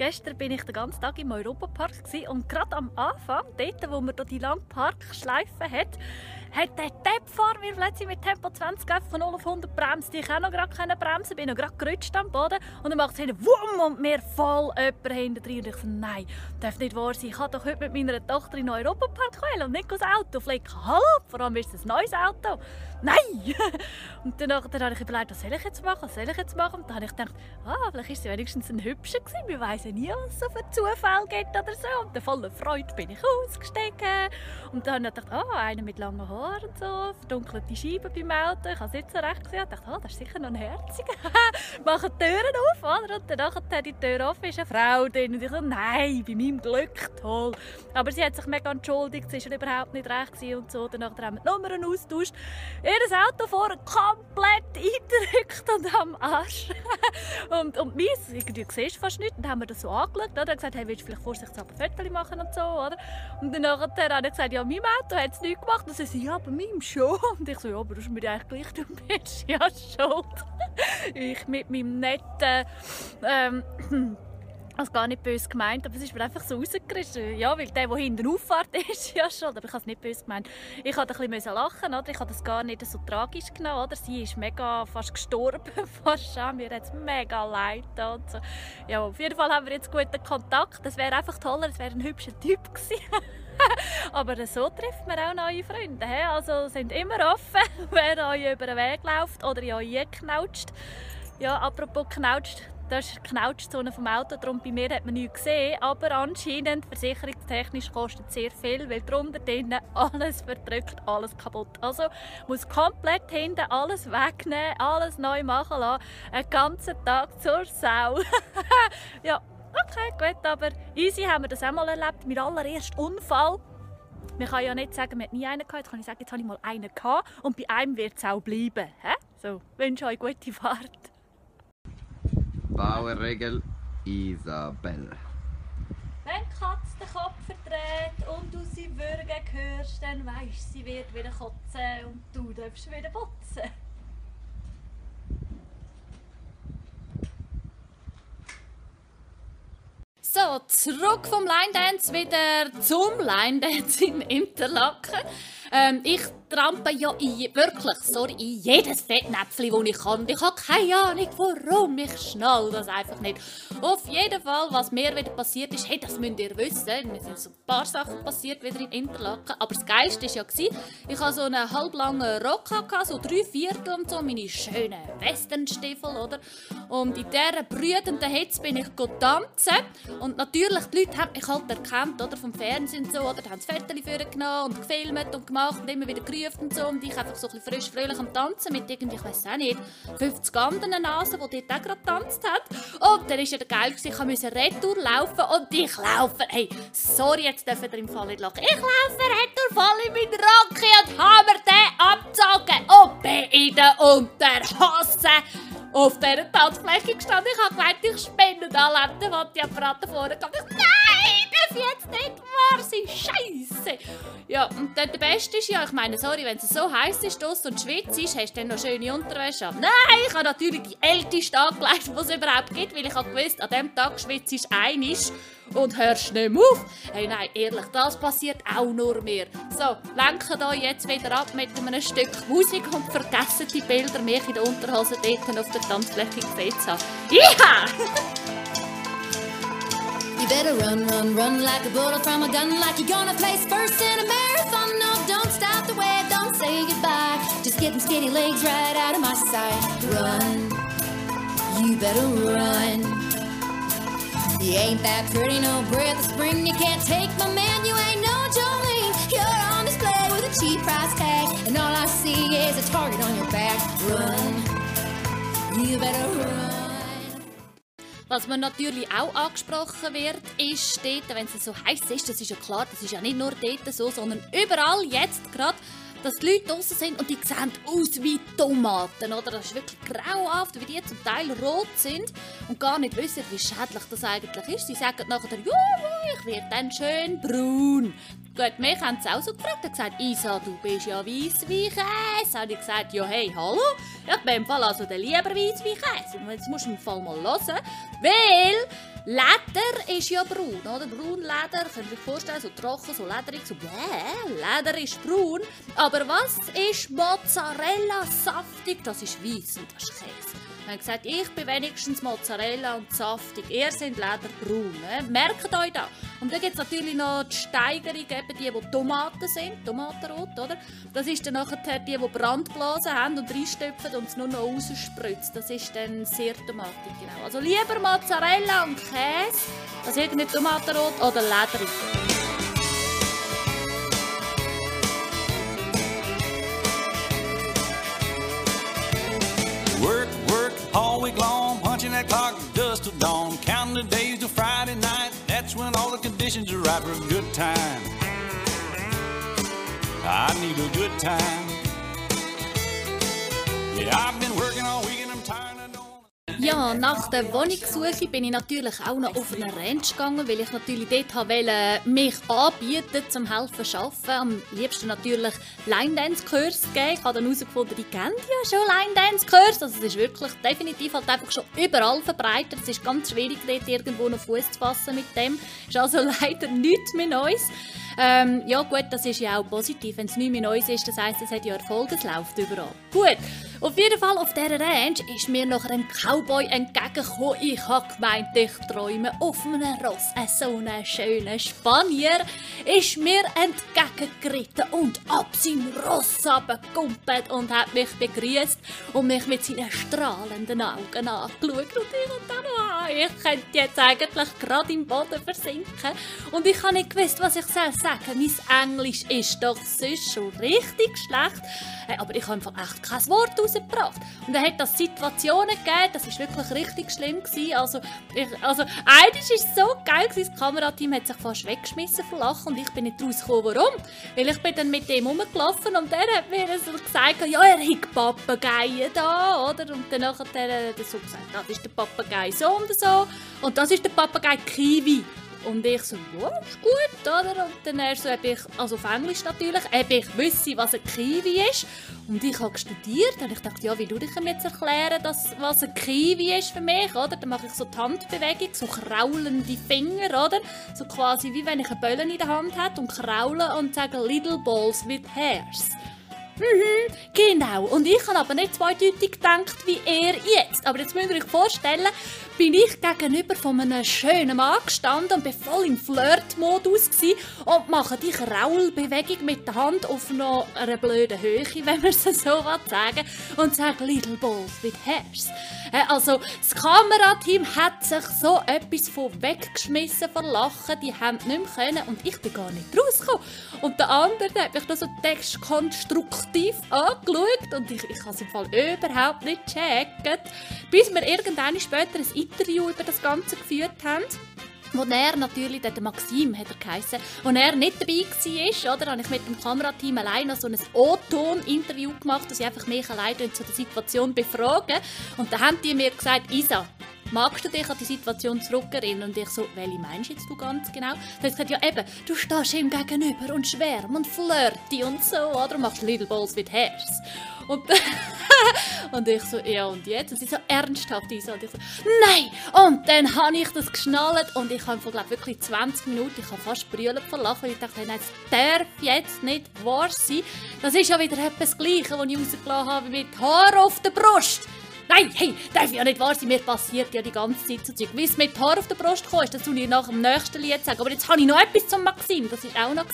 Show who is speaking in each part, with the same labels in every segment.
Speaker 1: Gestern bin ich den ganzen Tag im Europapark und gerade am Anfang, dort, wo man die lange Parkschleife hat, hat der Deppfahrer mir plötzlich mit Tempo 20 von 0 auf 100 bremst. Ich konnte noch gerade bremsen, bin noch gerade gerutscht am Boden und dann macht es hinten Wumm und mir voll jemand hinten drin. Und ich so, nein, das darf nicht wahr sein. Ich kann doch heute mit meiner Tochter in den Europapark wählen und nicht das Auto flicken. Hallo, vor allem ist es ein neues Auto. Nein! und danach, dann habe ich überlegt, was soll ich jetzt machen, was soll ich jetzt machen? Und dann habe ich gedacht, ah, vielleicht ist es wenigstens ein Hübscher gewesen. Wissen nie, es so für Zufall gibt oder so. Und voller Freude bin ich ausgestiegen. Und dann habe ich ah, einer mit langen Haaren Haare und so, verdunkelte Scheiben beim Auto. Ich habe es nicht so recht gesehen. Ich dachte, oh, das ist sicher noch ein Herziger. Machen die Türen auf, oder? Und dann hat die Tür offen, ist eine Frau drin. Und ich so, nein, bei meinem Glück, toll. Aber sie hat sich mega entschuldigt, sie war überhaupt nicht recht und so. Danach haben wir die Nummern austauscht. Ihr Auto vorne komplett eingedrückt und am Arsch. und, und meins, irgendwie siehst du fast nicht. Und dann haben wir das so angeschaut, oder? gesagt, hey, willst du vielleicht vorsichtshalber Fotos machen und so, oder? Und dann hat er gesagt, ja, mein Auto hat es nicht gemacht. Und sie so, ja, bei meinem schon. Und ich so, ja, aber das ist mir eigentlich gleich, du bist ja schuld. ich mit meinem netten, ähm, also gar nicht böse gemeint, aber es ist mir einfach so rausgerissen. Ja, weil der, der hinten auffährt, ist ja schon. Aber ich habe es nicht böse gemeint. Ich musste ein bisschen lachen, oder? Ich habe das gar nicht so tragisch genommen, oder? Sie ist mega fast gestorben, fast schon. Mir hat es mega leid und so. Ja, auf jeden Fall haben wir jetzt guten Kontakt. Das wäre einfach toller, es wäre ein hübscher Typ gewesen. Aber so trifft man auch neue Freunde. Also sind immer offen, wer euch über den Weg läuft oder in euch knautscht. Ja, apropos knautscht, das ist die Knautschzone vom Auto, darum bei mir hat man nichts gesehen, aber anscheinend versicherungstechnisch kostet es sehr viel, weil drunter drinnen alles verdrückt, alles kaputt. Also muss komplett hinten alles wegnehmen, alles neu machen lassen, einen ganzen Tag zur Sau. ja, Okay, gut, aber easy haben wir das auch mal erlebt. Mein allererster Unfall. Man kann ja nicht sagen, man hat nie einen gehabt. Jetzt kann ich sagen, jetzt habe ich mal einen gehabt und bei einem wird es auch bleiben. He? So, wünsche euch gute Fahrt.
Speaker 2: Bauerregel Isabel.
Speaker 1: Wenn die Katze den Kopf verdreht und du sie würgen hörst, dann weisst sie wird wieder kotzen und du darfst wieder putzen. So, zurück vom Line Dance wieder zum Line Dance in Interlaken. Ähm, ich trampe ja in, wirklich, sorry, in jedes Fettnäpfchen, das ich kann. Ich habe keine Ahnung, warum. Ich schnall das einfach nicht. Auf jeden Fall, was mir wieder passiert ist, hey, das müsst ihr wissen. Mir sind so ein paar Sachen passiert wieder in Interlaken. Aber das Geilste war ja, ich hatte so einen halblangen Rock, so drei Viertel und so, meine schönen Westernstiefel, oder? Und in dieser brütenden Hitze bin ich tanzen. Und natürlich, die Leute haben mich halt erkannt, oder? Vom Fernsehen so, oder? Die haben das Foto genommen und gefilmt und gemacht und immer wieder gerufen und so. Und ich einfach so ein frisch, fröhlich am Tanzen mit irgendwie, ich weiß auch nicht, 50 anderen Nasen, die dort auch gerade getanzt hat. Und dann war ja geil, ich musste retour laufen und ich laufe. Hey, sorry, jetzt dürfen ihr im Fall nicht lachen. Ich laufe retour voll in meinen Rocky und habe mir den abgezogen und bin in der Unterhose auf dieser Tanzfläche gestanden. Ich habe gemeint, ich spinne und alle haben den Apparat vorne gehabt. Nein, darf jetzt nicht wahr sein. Scheiße. Ja, und dann der Beste ist ja, ich meine, sorry, wenn es so heiß ist und schwitzt ist, hast du dann noch schöne Unterwäsche an. Nein, ich habe natürlich die älteste angelegt, die es überhaupt gibt, weil ich habe gewusst, an diesem Tag schwitzt ist einisch und hörst nicht mehr auf. Hey, nein, ehrlich, das passiert auch nur mir. So, lenken euch jetzt wieder ab mit einem Stück Musik und vergessen die Bilder, mich in der Unterhose dort auf der Tanzfläche gesehen zu haben. You better run, run, run like a bullet from a gun, like you're gonna place first in a marathon. No, don't stop the way, say goodbye. Just get them skinny legs right out of my sight. Run, you better run. You ain't that pretty, no breath of spring. You can't take my man, you ain't no Jolene. You're on display with a cheap price tag, and all I see is a target on your back. Run, you better run. Was man natürlich auch angesprochen wird, ist dort, wenn es so heiß ist, das ist ja klar, das ist ja nicht nur dort so, sondern überall jetzt gerade, dass die Leute draußen sind und die sehen aus wie Tomaten, oder? Das ist wirklich grauhaft, wie die zum Teil rot sind und gar nicht wissen, wie schädlich das eigentlich ist. Sie sagen nachher, ja, ich werde dann schön braun. Gut, mich haben sie auch so gefragt. Er gesagt, Isa, du bist ja weiss wie Käse. Habe ich gesagt, ja hey, hallo? Ja, ich bin im Fall also der lieber weiss wie Käse. Jetzt musst du im Fall mal hören, weil Leder ist ja braun, oder? Braunleder, könnt ihr euch vorstellen, so trocken, so lederig, so bäh, Leder ist braun. Aber was ist Mozzarella saftig? Das ist weiß und das ist Käse. Er hat gesagt, ich bin wenigstens Mozzarella und saftig. Ihr seid lederbraun. Ne? Merkt euch das. Und dann gibt es natürlich noch die Steigerung, eben die, die Tomaten sind, Tomatenrot, oder? Das ist dann nachher die, die Brandblasen haben und reinstöpfen und es nur noch rausspritzt. Das ist dann sehr tomatig, genau. Also lieber Mozzarella und Käse, als irgendwie Tomatenrot oder lederig.
Speaker 3: All week long, punching that clock dust till dawn, counting the days till Friday night. That's when all the conditions are right for a good time. I need a good time. Yeah, I've been working all week
Speaker 1: Ja, nach der Wohnungssuche bin ich natürlich auch noch auf eine Ranch gegangen, weil ich natürlich dort wollte, mich anbieten zum helfen zu arbeiten. Am liebsten natürlich Line-Dance-Kurs geben. Ich habe dann herausgefunden, die kennen ja schon Line-Dance-Kurs. Also es ist wirklich definitiv halt einfach schon überall verbreitet. Es ist ganz schwierig, dort irgendwo noch Fuß zu fassen mit dem. Ist also leider nichts mehr Neues. Ähm, ja gut, das ist ja auch positiv. Wenn es nicht mehr Neues ist, das heisst, es hat ja Erfolg, es läuft überall. Gut, auf jeden Fall auf dieser Ranch ist mir noch ein Cowboy entgegengekommen. Ich habe gemeint, ich träume auf einem Ross. Ein so ein schöner Spanier ist mir entgegengeritten und ab seinem Ross runtergekumpelt und hat mich begrüßt und mich mit seinen strahlenden Augen angeschaut. Und ich und dann, ah, ich könnte jetzt eigentlich gerade im Boden versinken. Und ich habe nicht gewusst, was ich soll sagen. Mein Englisch ist doch sonst schon richtig schlecht. Äh, Aber ich habe einfach echt kein Wort rausgebracht. Und dann hat das Situationen gegeben, das war wirklich richtig schlimm. Gewesen. Also, ich, also eines ist so geil, gewesen, das Kamerateam hat sich fast weggeschmissen vor Lachen und ich bin nicht rausgekommen. Warum? Weil ich bin dann mit dem rumgelaufen und der hat mir so gesagt, ja, er hat Papageien da, oder? Und dann hat er so gesagt, das ist der Papagei so und so und das ist der Papagei Kiwi. Und ich so, ja, ist gut, oder? Und dann so, ob ich, also auf Englisch natürlich, ob ich wüsste, was ein Kiwi ist. Und ich habe studiert und ich dachte, ja, wie du ich ihm jetzt erklären, dass, was ein Kiwi ist für mich, oder? Dann mache ich so die Handbewegung, so kraulende Finger, oder? So quasi wie wenn ich eine Bölle in der Hand hätte und kraule und sage Little Balls with Hairs. Mhm, genau. Und ich habe aber nicht zweideutig gedacht wie er jetzt. Aber jetzt müsst ihr euch vorstellen, bin ich gegenüber von einem schönen Mann gestanden und bin voll im Flirt-Modus und mache die Kraulbewegung mit der Hand auf noch einer blöden Höhe, wenn man es so sagen und sage Little Balls with Hairs. Also, das Kamerateam hat sich so etwas von weggeschmissen vor Lachen. Die haben nicht mehr können und ich bin gar nicht rausgekommen. Und der andere der hat mich noch so textkonstruktiv angeschaut und ich, ich habe es im Fall überhaupt nicht gecheckt. Bis wir irgendwann später ein Interview über das Ganze geführt haben. Wo er natürlich, der Maxim hat er geheissen, wo er nicht dabei war, oder, habe ich mit dem Kamerateam allein noch so ein O-Ton-Interview gemacht, dass ich einfach mich allein zu der Situation befragen. Und da haben die mir gesagt, Isa, magst du dich an die Situation zurückerinnern? Und ich so, welche meinst jetzt du ganz genau? Hat sie gesagt, ja eben, du stehst ihm gegenüber und schwärm und flirty und so, oder? Und machst Little Balls with Hairs. Und, und ich so, ja und jetzt? Und sie so, ernsthaft, Isa. Und ich so, nein! Und dann habe ich das geschnallt und ich habe glaube wirklich 20 Minuten, ich habe fast brüllen vor Lachen, weil ich dachte, nein, das darf jetzt nicht wahr sein. Das ist ja wieder etwas Gleiches, was ich rausgelassen habe mit Haar auf der Brust. Nein, hey, darf ja nicht wahr sein, mir passiert ja die ganze Zeit so Zeug. Wie es mit Haar auf der Brust kam, ist, das soll ich nach dem nächsten Lied sagen. Aber jetzt habe ich noch etwas zum Maxim, das ist auch noch.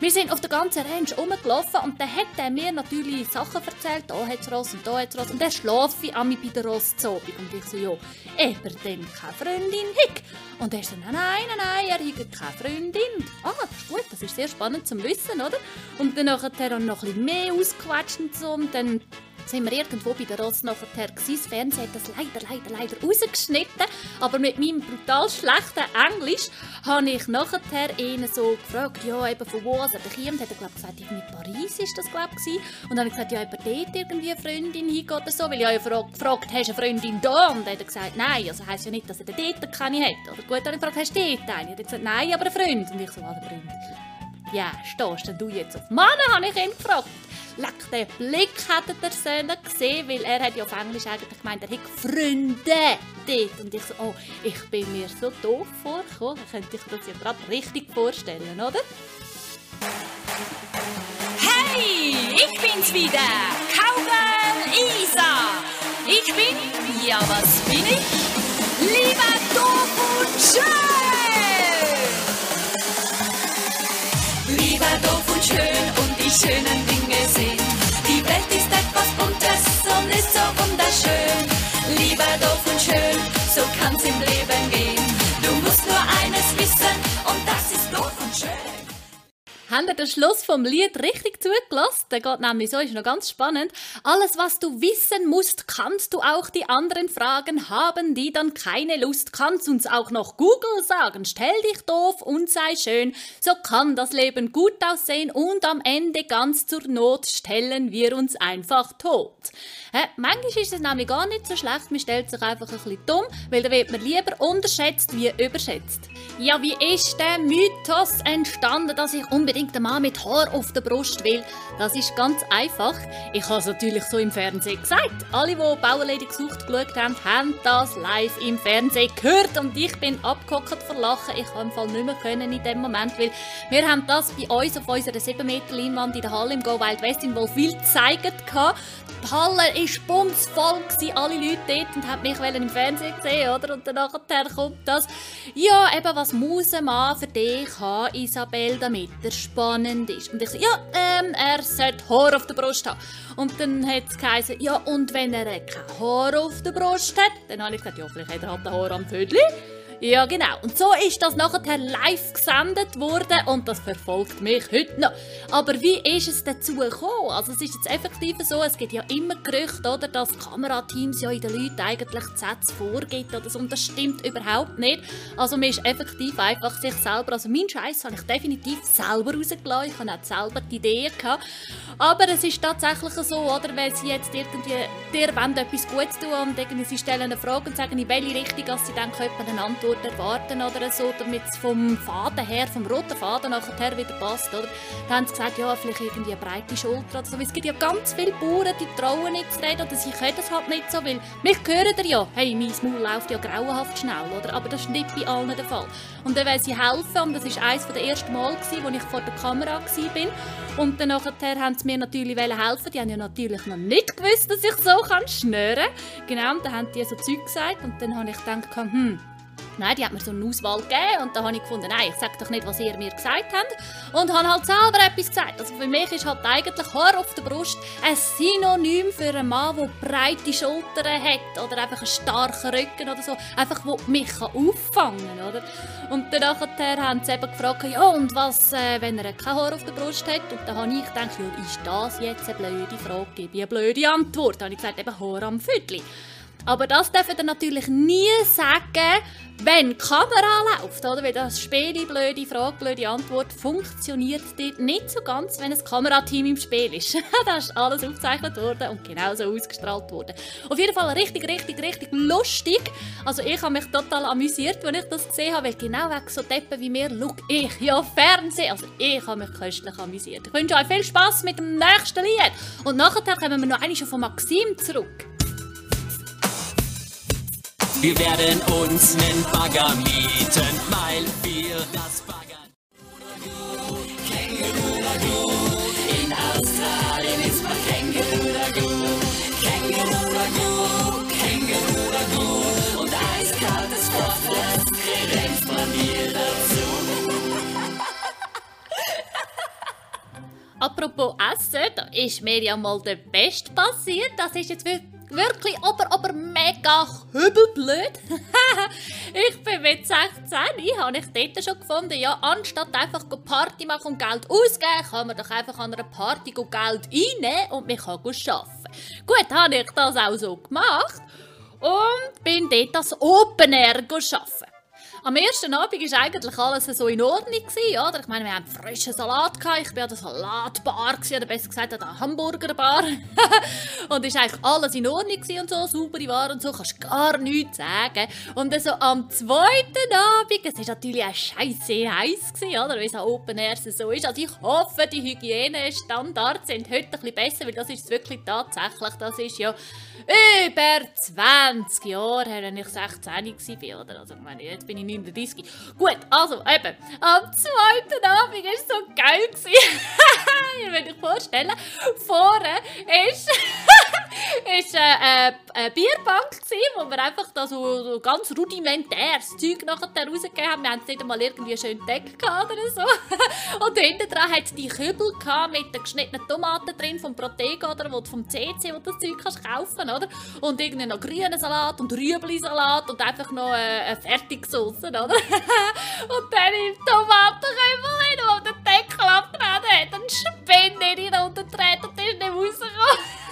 Speaker 1: Wir sind auf der ganzen Range rumgelaufen und dann hat er mir natürlich Sachen erzählt, da hat es Ross und da hat es Ross. Und dann schlafe ich an bei der Ross zu. Und ich so, ja, eben dann keine Freundin hick. Und er so, nein, nein, nein, er hat keine Freundin. Ah, das ist gut, das ist sehr spannend zum Wissen, oder? Und dann hat er noch ein bisschen mehr ausgequatscht und so und dann sind wir irgendwo bei der nachher gewesen. Das Fernsehen hat das leider, leider, leider rausgeschnitten. Aber mit meinem brutal schlechten Englisch habe ich nachher ihn so gefragt, ja, eben von wo er kommt. Hat er, glaube gesagt, irgendwie Paris ist das, glaube ich. Und dann habe ich gesagt, ja, eben dort irgendwie eine Freundin hingeht oder so. Weil ich habe ja gefragt, hast du eine Freundin da? Und dann hat er gesagt, nein. Also heisst ja nicht, dass er dort keine hat. Oder gut, dann habe ich gefragt, hast du dort eine? Und er hat gesagt, nein, aber eine Freund. Und ich so, was, eine Freund? Ja, stehst denn du jetzt auf Mann, habe ich ihn gefragt. Leck, den Blick hätte der Söhne gesehen, weil er hat ja auf Englisch eigentlich gemeint, er hätte Freunde dort. Und ich so, oh, ich bin mir so doof vorgekommen, könnte ich das ja gerade richtig vorstellen, oder?
Speaker 4: Hey, ich bin's wieder, Cowgirl Isa. Ich bin, ja was bin ich? Lieber doof und Lieber doof und schön und die schönen Dinge sehen. Die Welt ist etwas Buntes und ist so wunderschön. Lieber doof und schön, so kann's im Leben gehen. Du musst nur eines wissen und das ist doof und schön.
Speaker 1: Habt ihr den Schluss vom Lied richtig zugelassen? Der geht nämlich so, ist noch ganz spannend. Alles, was du wissen musst, kannst du auch die anderen fragen. Haben die dann keine Lust, kannst uns auch noch Google sagen. Stell dich doof und sei schön. So kann das Leben gut aussehen und am Ende ganz zur Not stellen wir uns einfach tot. Hä? Manchmal ist es nämlich gar nicht so schlecht, man stellt sich einfach ein bisschen dumm, weil dann wird man lieber unterschätzt wie überschätzt. Ja, wie ist der Mythos entstanden, dass ich unbedingt einen Mann mit Haar auf der Brust will? Das ist ganz einfach. Ich habe es natürlich so im Fernsehen gesagt. Alle, die Bauerlady gesucht geschaut haben, haben das live im Fernsehen gehört und ich bin abgehockt vor Lachen. Ich konnte im Fall nicht mehr können in dem Moment, weil wir haben das bei uns auf unserer 7 Meter Leinwand in der Halle im Go Wild West in Wolfwil gezeigt. Die Halle war bumsvoll, alle Leute dort und haben mich im Fernsehen gesehen, oder? Und dann nachher kommt das. Ja, eben, was muss ein Mann für dich haben, Isabel, damit er spannend ist? Und ich so, ja, ähm, er sollte Haar auf der Brust haben. Und dann hat es geheißen, ja, und wenn er kein Haar auf der Brust hat, dann habe ich gesagt, ja, vielleicht hat er halt ein Haar am Vödli. Ja, genau. Und so ist das nachher live gesendet worden und das verfolgt mich heute noch. Aber wie ist es dazu gekommen? Also es ist jetzt effektiv so, es gibt ja immer Gerüchte, oder, dass Kamerateams ja in den Leuten eigentlich die Sätze vorgibt oder so, und das stimmt überhaupt nicht. Also man ist effektiv einfach sich selber, also meinen Scheiß habe ich definitiv selber rausgelassen, ich habe auch selber die Ideen gehabt. Aber es ist tatsächlich so, oder, wenn sie jetzt irgendwie dir etwas Gutes tun und irgendwie sie stellen eine Frage und sagen, in welche Richtung dass sie dann könnte eine Antwort erwarten oder so, damit es vom Faden her, vom roten Faden nachher wieder passt, oder? Dann haben sie gesagt, ja, vielleicht irgendwie eine breite Schulter oder so. Es gibt ja ganz viele Bauern, die trauen nicht zu reden oder sie können es halt nicht so, weil mich hören ihr ja, hey, mein Maul läuft ja grauenhaft schnell, oder? Aber das ist nicht bei allen der Fall. Und dann wollen sie helfen und das war eines der ersten Mal, wo ich vor der Kamera war. Und dann nachher haben sie mir natürlich helfen. Die haben ja natürlich noch nicht gewusst, dass ich so schnüren kann. Genau, und dann haben die so Zeug gesagt und dann habe ich gedacht, hm, Nein, die hat mir so eine Auswahl gegeben und da habe ich gefunden, nein, ich sage doch nicht, was ihr mir gesagt habt und habe halt selber etwas gesagt. Also für mich ist halt eigentlich Haar auf der Brust ein Synonym für einen Mann, der breite Schultern hat oder einfach einen starken Rücken oder so, einfach wo mich auffangen kann, oder? Und dann haben sie eben gefragt, ja und was, äh, wenn er kein Haar auf der Brust hat? Und dann habe ich gedacht, ja, ist das jetzt eine blöde Frage? Gebe ich eine blöde Antwort? Dann habe ich gesagt, eben Haar am Viertel. Aber das dürfen ihr natürlich nie sagen, wenn die Kamera läuft, oder? Weil das Spiel, blöde Frage, blöde Antwort, funktioniert dort nicht so ganz, wenn ein Kamerateam im Spiel ist. das ist alles aufgezeichnet worden und genauso ausgestrahlt worden. Auf jeden Fall richtig, richtig, richtig lustig. Also ich habe mich total amüsiert, als ich das gesehen habe, weil genau wegen so Deppen wie mir schaue ich ja Fernsehen. Also ich habe mich köstlich amüsiert. Ich wünsche euch viel Spaß mit dem nächsten Lied. Und nachher kommen wir noch einmal von Maxim zurück.
Speaker 5: Wir werden uns nen Bagger mieten, weil wir das Bagger. In Australien ist man Känguru-Ragout. Känguru-Ragout, Känguru-Ragout. Und eiskaltes das kredenzt man mir dazu.
Speaker 1: Apropos Essen, da ist mir ja mal der Best passiert. Das ist jetzt wir- wirklich aber, aber mega hübelblöd. ich bin mit 16, ich habe ich dort schon gefunden, ja, anstatt einfach Party machen und Geld ausgeben, kann man doch einfach an einer Party Geld einnehmen und man kann arbeiten. Gut, habe ich das auch so gemacht und bin dort als Open Air arbeiten. Am ersten Abend war eigentlich alles so in Ordnung. Oder? Ich meine, wir haben frischen Salat gehabt. Ich war an der Salatbar, oder besser gesagt an der Hamburgerbar. und es war eigentlich alles in Ordnung und so, saubere Ware und so, kannst gar nichts sagen. Und dann so am zweiten Abend, es war natürlich auch scheiße heiß, gewesen, oder? Wie es an Open Air so ist. Also ich hoffe, die Hygienestandards sind heute ein bisschen besser, weil das ist wirklich tatsächlich, das ist ja über 20 Jahre her, wenn ich 16 war. Oder? Also, ich meine, jetzt bin ich 39. Gut, also eben, am zweiten Abend war es so geil. Ihr könnt euch vorstellen, vorne ist, ist äh, äh, eine Bierbank, gewesen, wo wir einfach da so, so ganz rudimentäres Zeug nachher rausgegeben haben. Wir haben nicht einmal irgendwie schön Deck oder so. Und hinten dran hat die Kübel mit den geschnittenen Tomaten drin vom Protego oder vom CC, wo du das Zeug kannst kaufen oder? Und irgendwie noch grünen Salat und Rüebli-Salat und einfach noch äh, eine Fertigsauce, oder? und dann im Tomatenkübel hin, wo der Deckel abgenommen hat, ein Spinne in ihn und ist nicht rausgekommen.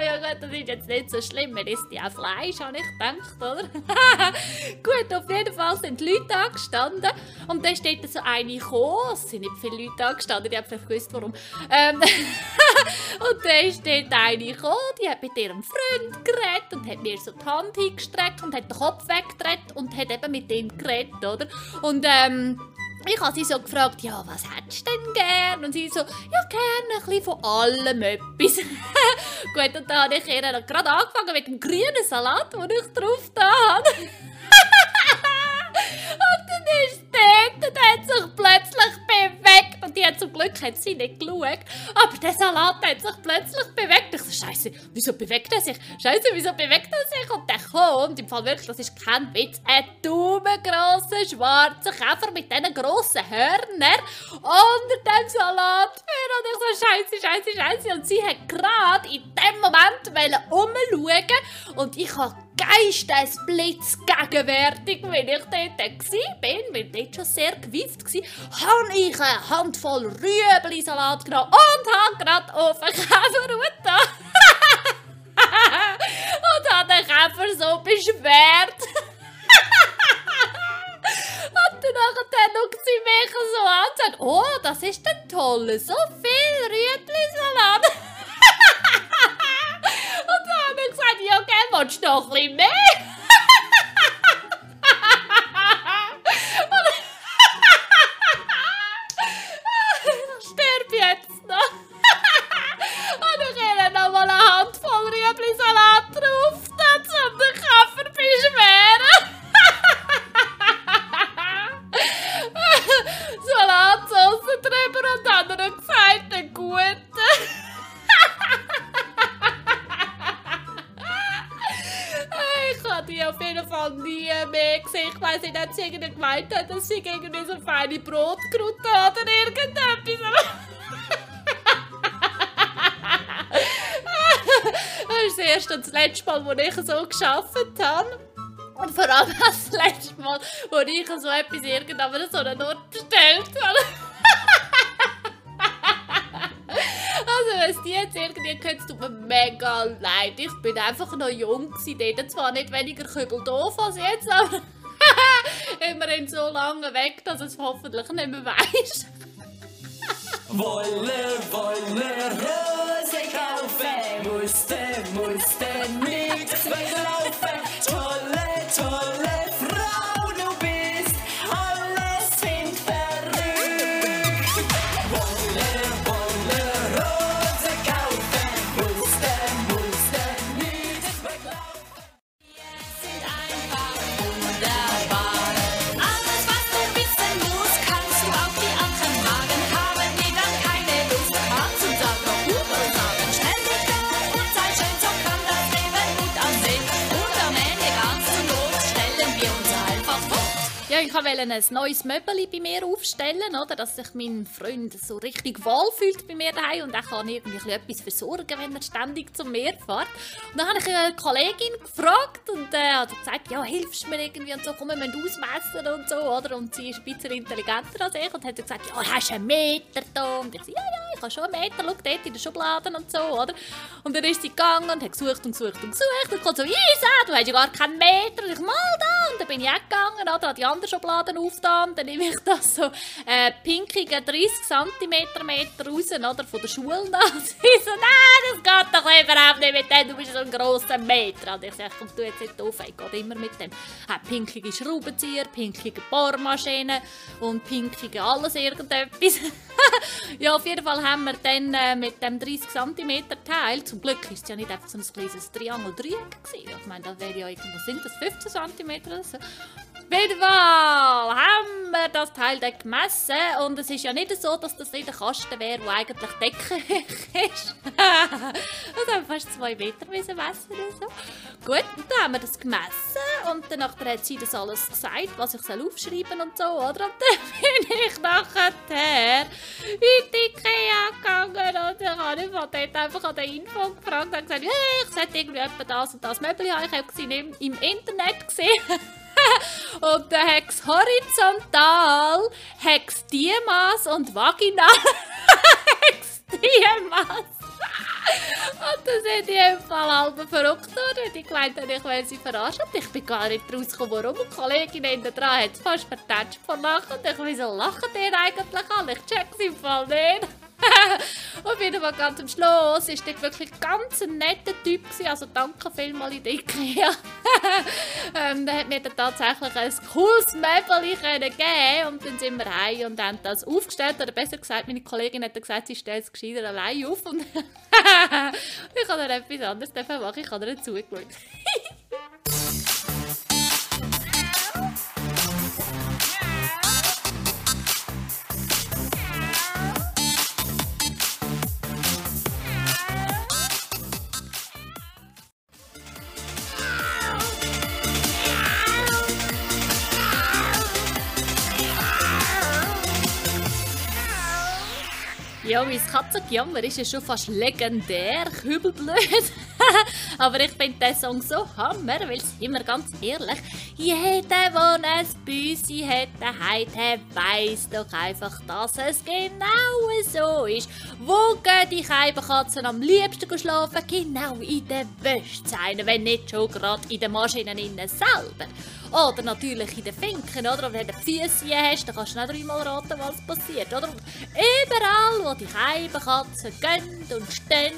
Speaker 1: Ja gut, das ist jetzt nicht so schlimm, man isst ja Fleisch, habe ich gedacht, oder? gut, auf jeden Fall sind die Leute angestanden und dann steht so eine gekommen, es sind nicht viele Leute angestanden, die haben vielleicht gewusst, warum. Ähm, und dann steht eine gekommen, die hat mit ihrem Freund geredet und hat mir so die Hand hingestreckt und hat den Kopf weggedreht und hat eben mit ihm geredet, oder? Und ähm, ich habe sie so gefragt, ja, was hättest du denn gern? Und sie so, ja, gerne ein bisschen von allem etwas. Gut, und dann habe ich ihr gerade angefangen mit dem grünen Salat, den ich drauf da habe. und dann ist dort und hat sich plötzlich bewegt. Und die hat zum Glück hat sie nicht geschaut. Aber der Salat hat sich plötzlich bewegt. Ich so, Scheiße, wieso bewegt er sich? Scheiße, wieso bewegt er sich? Und der kommt, im Fall wirklich, das ist kein Witz, ein daumengrosser schwarzer Käfer mit diesen grossen Hörnern unter dem Salat. Und ich so, Scheiße, Scheiße, Scheiße. Und sie hat gerade in dem Moment umschauen und ich habe Geistesblitz gegenwärtig, wenn ich dort war, weil dort schon sehr gewieft war, habe ich eine Handvoll Rüebli-Salat genommen und habe gerade auf den Käfer und habe den Käfer so beschwert. und dann schaut sie mich so an und sagt, oh, das ist der tolle, so viel Rüebli-Salat. und dann habe ich gesagt, ja, gell, willst du Ich weiss nicht, ob sie irgendwie gemeint hat, dass sie irgendwie so feine Brotkrute hat oder irgendetwas. das ist das erste und das letzte Mal, wo ich so geschafft habe. Und vor allem das letzte Mal, wo ich so etwas irgendwann an so einen Ort bestellt habe. Also, wenn es jetzt irgendwie es tut mir mega leid. Ich bin einfach noch jung gewesen, dort zwar nicht weniger Kübel doof als jetzt, aber immerhin so lange weg, dass es hoffentlich nicht mehr weiss.
Speaker 5: Wolle, wolle, Rose kaufen, musste, musste nichts weglaufen. Tolle, tolle
Speaker 1: Ja, ich wollte ein neues Möbel bei mir aufstellen, oder? dass sich mein Freund so richtig wohl fühlt bei mir daheim und er kann irgendwie etwas versorgen, wenn er ständig zum Meer fährt. Und dann habe ich eine Kollegin gefragt und äh, hat gesagt, ja, hilfst mir irgendwie und so, komm, wir müssen ausmessen und so, oder? Und sie ist ein bisschen intelligenter als ich und hat gesagt, ja, hast du einen Meter da? Und ich so, ja, ja, ich habe schon einen Meter, schau dort in den Schubladen und so, oder? Und dann ist sie gegangen und hat gesucht und gesucht und gesucht und kommt so, Isa, du hast ja gar keinen Meter. Und ich, mal da, dann bin ich auch gegangen, oder, die anderen Schubladen aufgetan, dann nehme ich das so äh, pinkigen 30 cm Meter raus, oder, von der Schule nach. Sie so, nein, das geht doch überhaupt nicht mit dem, du bist so ein grosser Meter. Und ich sage, komm, du jetzt nicht auf, ich gehe immer mit dem. Hat pinkige Schraubenzieher, pinkige Bohrmaschine und pinkige alles irgendetwas. ja, auf jeden Fall haben wir dann äh, mit dem 30 cm Teil, zum Glück ist es ja nicht einfach so ein kleines Triangeldreieck. Ich meine, das wäre ja irgendwo, sind das 15 cm oder so? Jeden Fall haben wir das Teil dann gemessen und es ist ja nicht so, dass das nicht ein Kasten wäre, der eigentlich deckig ist. das haben fast zwei Meter messen oder so. Gut, und dann haben wir das gemessen und danach hat sie das alles gesagt, was ich soll aufschreiben und so, oder? Und dann bin ich nachher in die Ikea gegangen und dann habe ich von dort einfach an der Info gefragt und gesagt, hey, ich sollte irgendwie das und das Möbel haben. Ich habe es im Internet gesehen. und dann es horizontal, hat es Diemaß und vaginal hat es Diemaß. Und dann sind die im Fall halb verrückt worden. Die haben, ich will sie verarschen. Und ich bin gar nicht rausgekommen, warum. Und die Kollegin hinten dran hat es fast vertätscht vor Lachen. Und ich, wieso lachen die eigentlich alle? Ich check's im Fall nicht. Auf jeden Fall ganz am Schluss ist dort wirklich ganz ein netter Typ gewesen. Also danke vielmals in die ähm, der hat mir dann tatsächlich ein cooles Möbel geben und dann sind wir heim und haben das aufgestellt. Oder besser gesagt, meine Kollegin hat gesagt, sie stellt es gescheiter allein auf. Und ich habe dann etwas anderes machen. Ich habe ihr zugeschaut. Ja, mein Katzengejammer ist ja schon fast legendär, kübelblöd. Aber ich finde den Song so hammer, weil, sind wir ganz ehrlich, jeder, der ein Büsi hat daheim, der weiss doch einfach, dass es genau so ist. Wo gehen die Katzen am liebsten schlafen? Genau in der Wäschzeile, wenn nicht schon gerade in den Maschinen selber. Oder natürlich in den Finken, oder? wenn du Füße hast, dann kannst du nicht dreimal raten, was passiert, oder? Überall, wo die Katzen gehen und stehen,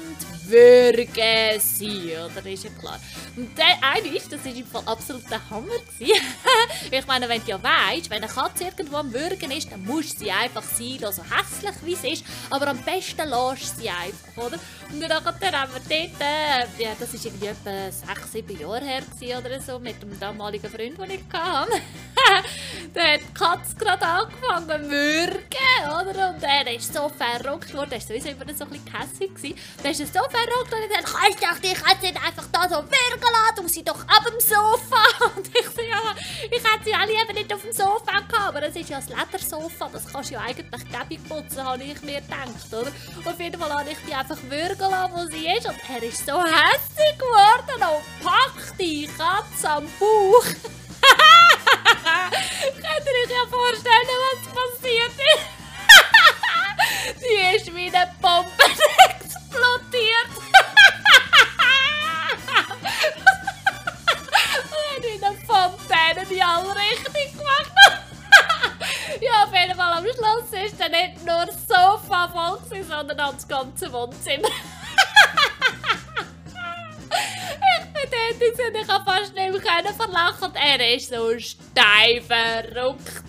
Speaker 1: würgen sie, oder? Ist ja klar. Und der eine ist, das war im Fall absolut der Hammer. ich meine, wenn du ja weißt, wenn eine Katze irgendwo am Würgen ist, dann musst du sie einfach sein so hässlich wie sie ist, aber am besten lässt sie einfach, oder? Und dann haben wir dort, ja, das war irgendwie etwa sechs, sieben Jahre her oder so, mit dem damaligen Freund, den ich hatte. da hat die Katze gerade angefangen zu würgen, oder? Und er ist so verrückt geworden, er war sowieso immer so ein bisschen hässlich. Der ist so verrückt und ich dachte, kannst doch die Katze nicht einfach da so würgen lassen, du sie doch ab dem Sofa. Und ich so, ja, ich hätte sie alle eben nicht auf dem Sofa gehabt, aber es ist ja ein Ledersofa, das kannst du ja eigentlich gäbig putzen, habe ich mir gedacht, oder? Auf jeden Fall habe ich die einfach würgen wo sie ist er ist so hässlich geworden und packt die Katze am Bauch. Könnt ihr euch ja vorstellen, was passiert ist? Die ist wie eine Bombe explodiert. Und in der Fontäne die alle richtig gemacht. ja, auf jeden Fall am Schluss ist dann nicht nur das Sofa voll, sondern auch das ganze Wohnzimmer. ich bin dort, ich kann fast nicht mehr verlachen. Er ist so steif verrückt.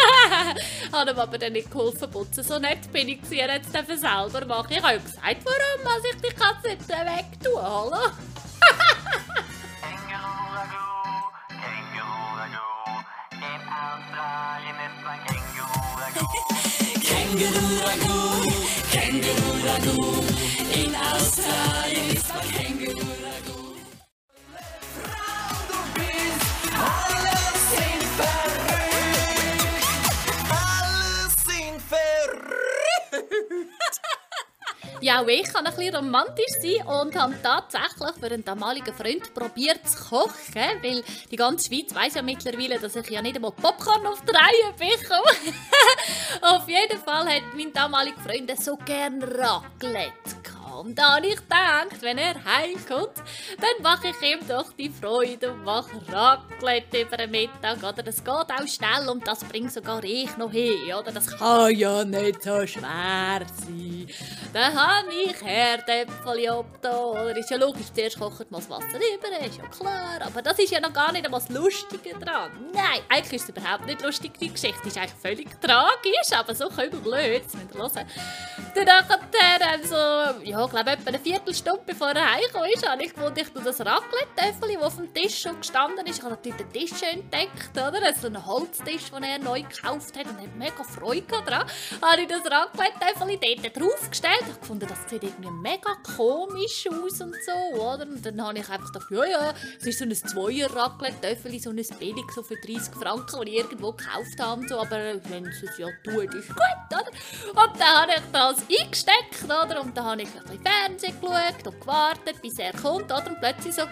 Speaker 1: habe ihm aber dann nicht geholfen putzen. So nett bin ich sie jetzt selber machen. Ich habe ja gesagt, warum muss ich die Katze nicht weg hallo?
Speaker 5: kangaroo ragu, kangaroo ragu.
Speaker 1: Bisschen romantisch sein und habe tatsächlich für einen damaligen Freund probiert zu kochen, weil die ganze Schweiz weiß ja mittlerweile, dass ich ja nicht einmal Popcorn auf die Reihe auf jeden Fall hat mein damaliger Freund so gerne Raclette Und da ich gedacht, wenn er heimkommt, dann mache ich ihm doch die Freude und mache Raclette über den Mittag. Oder das geht auch schnell und das bringt sogar ich noch hin. Oder das kann ja nicht so schwer sein. Dann habe ich Herdäpfel da. Oder ist ja logisch, zuerst kocht man das Wasser über, ist ja klar. Aber das ist ja noch gar nicht einmal das Lustige dran. Nein, eigentlich ist es überhaupt nicht lustig. Die Geschichte ist eigentlich völlig tragisch, aber so können wir blöd. Das müsst ihr hören. Dann nachher, so, ja, glaube, etwa eine Viertelstunde bevor er heimgekommen ist, habe ich gefunden, ich das Raclette-Töffel, das auf dem Tisch schon gestanden ist. Ich habe natürlich den Tisch entdeckt, oder? Also einen Holztisch, den er neu gekauft hat und hat mega Freude daran. Habe ich das Raclette-Töffel dort draufgestellt. Ich gefunden, das sieht irgendwie mega komisch aus und so, oder? Und dann habe ich einfach gedacht, ja, ja, es ist so ein Zweier-Raclette-Töffel, so ein billig, so für 30 Franken, das ich irgendwo gekauft habe, so, aber wenn es ja tut, ist gut, oder? Und dann habe ich das eingesteckt, oder? Und dann habe ich ein bisschen Fernsehen geschaut und gewartet, bis er kommt, oder? Und plötzlich so...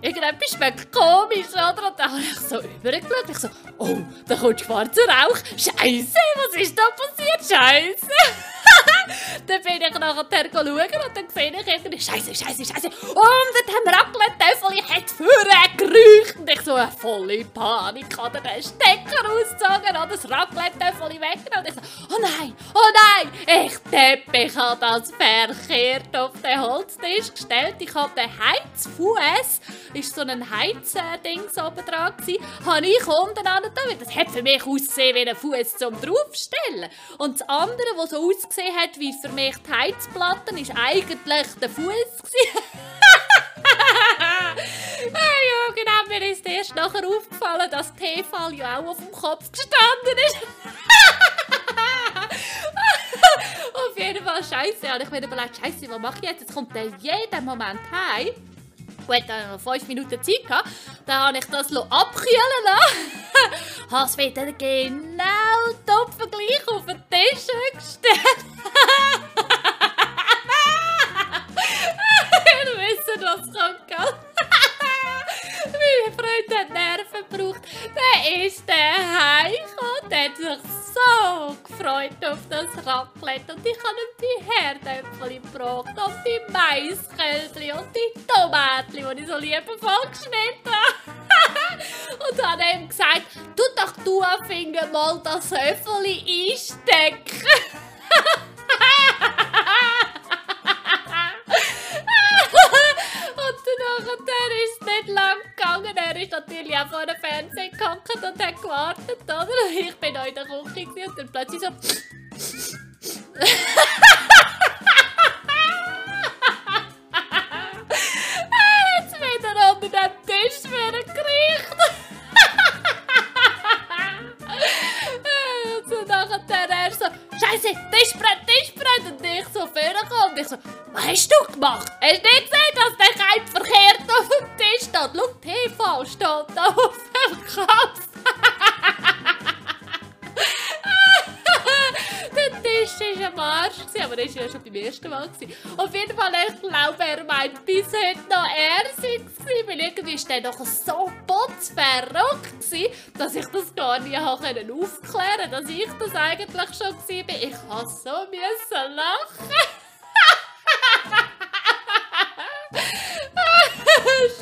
Speaker 1: Irgendetwas schmeckt komisch, oder? Und dann habe ich so übergeschaut. Ich so, oh, da kommt schwarzer Rauch. Scheiße, was ist da passiert? Scheiße. dann bin ich nachher schauen und dann sehe ich irgendwie, Scheiße, Scheiße, Scheiße. Und dann haben Raclette-Töffel, ich hätte vorher gerücht. Und ich so eine volle Panik, oder den Stecker ausgezogen oder das Raclette-Töffel weggenommen. Und ich so, oh nein, oh nein, ich deppe, ich habe das verkehrt auf den Holztisch gestellt. Ich habe den Heizfuß, ist so ein Heizding oben dran gewesen, habe ich unten an das hat für mich ausgesehen wie ein Fuß zum draufstellen. Und das andere, was so ausgesehen hat wie für mich die Heizplatten, ist eigentlich der Fuß ja, genau, mir ist erst nachher aufgefallen, dass die Tefal ja auch auf dem Kopf gestanden ist. auf jeden Fall scheiße. Und ich mir überlegt, scheiße, was mache ich jetzt? Jetzt kommt der jeden Moment heim. Gut, dann noch 5 Minuten Zeit gehabt. Dann habe ich das abkühlen lassen. habe es wieder genau topvergleich auf den Tisch gestellt. Ihr wisst, was kommt, gell? Meine Freund hat Nerven gebraucht. Der ist der heimgekommen. Der hat sich so gefreut auf das Raclette. Und ich habe ihm die Herdäpfel gebracht. Und die Maiskälbchen und die Tomaten, die ich so liebevoll geschnitten habe. und habe ihm gesagt, tu doch du Finger mal das Höffeli einstecken. Dann ist nicht lang gegangen. Er ist natürlich auch vor dem Fernsehen gehockt und hat gewartet, oder? Ich bin auch in der Küche und dann plötzlich so... Jetzt wieder unter den Tisch nachher er so... Scheiße, Tischbrett! Und ich so vorgekommen und ich so... Was hast du gemacht? Hast du nicht gesehen, dass der Keim verkehrt auf dem Tisch steht? Schau, TV steht da auf dem Kopf. Tisch war am Arsch, aber das war ja schon beim ersten Mal. Auf jeden Fall, ich glaube, er meint bis heute noch er sei weil irgendwie war der doch so putzverrückt, dass ich das gar nicht aufklären konnte, dass ich das eigentlich schon war. Ich musste so müssen lachen.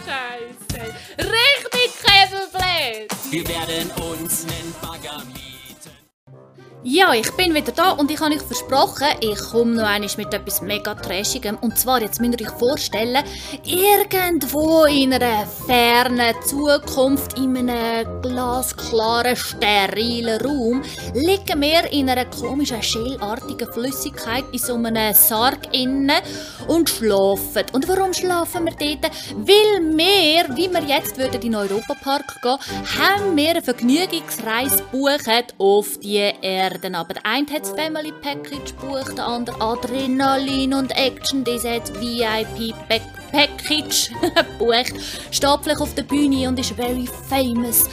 Speaker 1: Scheiße. Richtig Käseblät.
Speaker 5: Wir werden uns nen Bagger.
Speaker 1: Ja, ich bin wieder da und ich habe euch versprochen, ich komme noch einmal mit etwas mega Trashigem. Und zwar, jetzt müsst ihr euch vorstellen, irgendwo in einer fernen Zukunft, in einem glasklaren, sterilen Raum, liegen wir in einer komischen, schälartigen Flüssigkeit in so einem Sarg innen und schlafen. Und warum schlafen wir dort? Weil wir, wie wir jetzt würden in den Europapark gehen, haben wir eine Vergnügungsreise gebucht auf die Erde. Aber der eine hat das Family Package gebucht, der andere Adrenalin und Action, dieser hat VIP Package bucht, steht vielleicht auf der Bühne und ist very famous.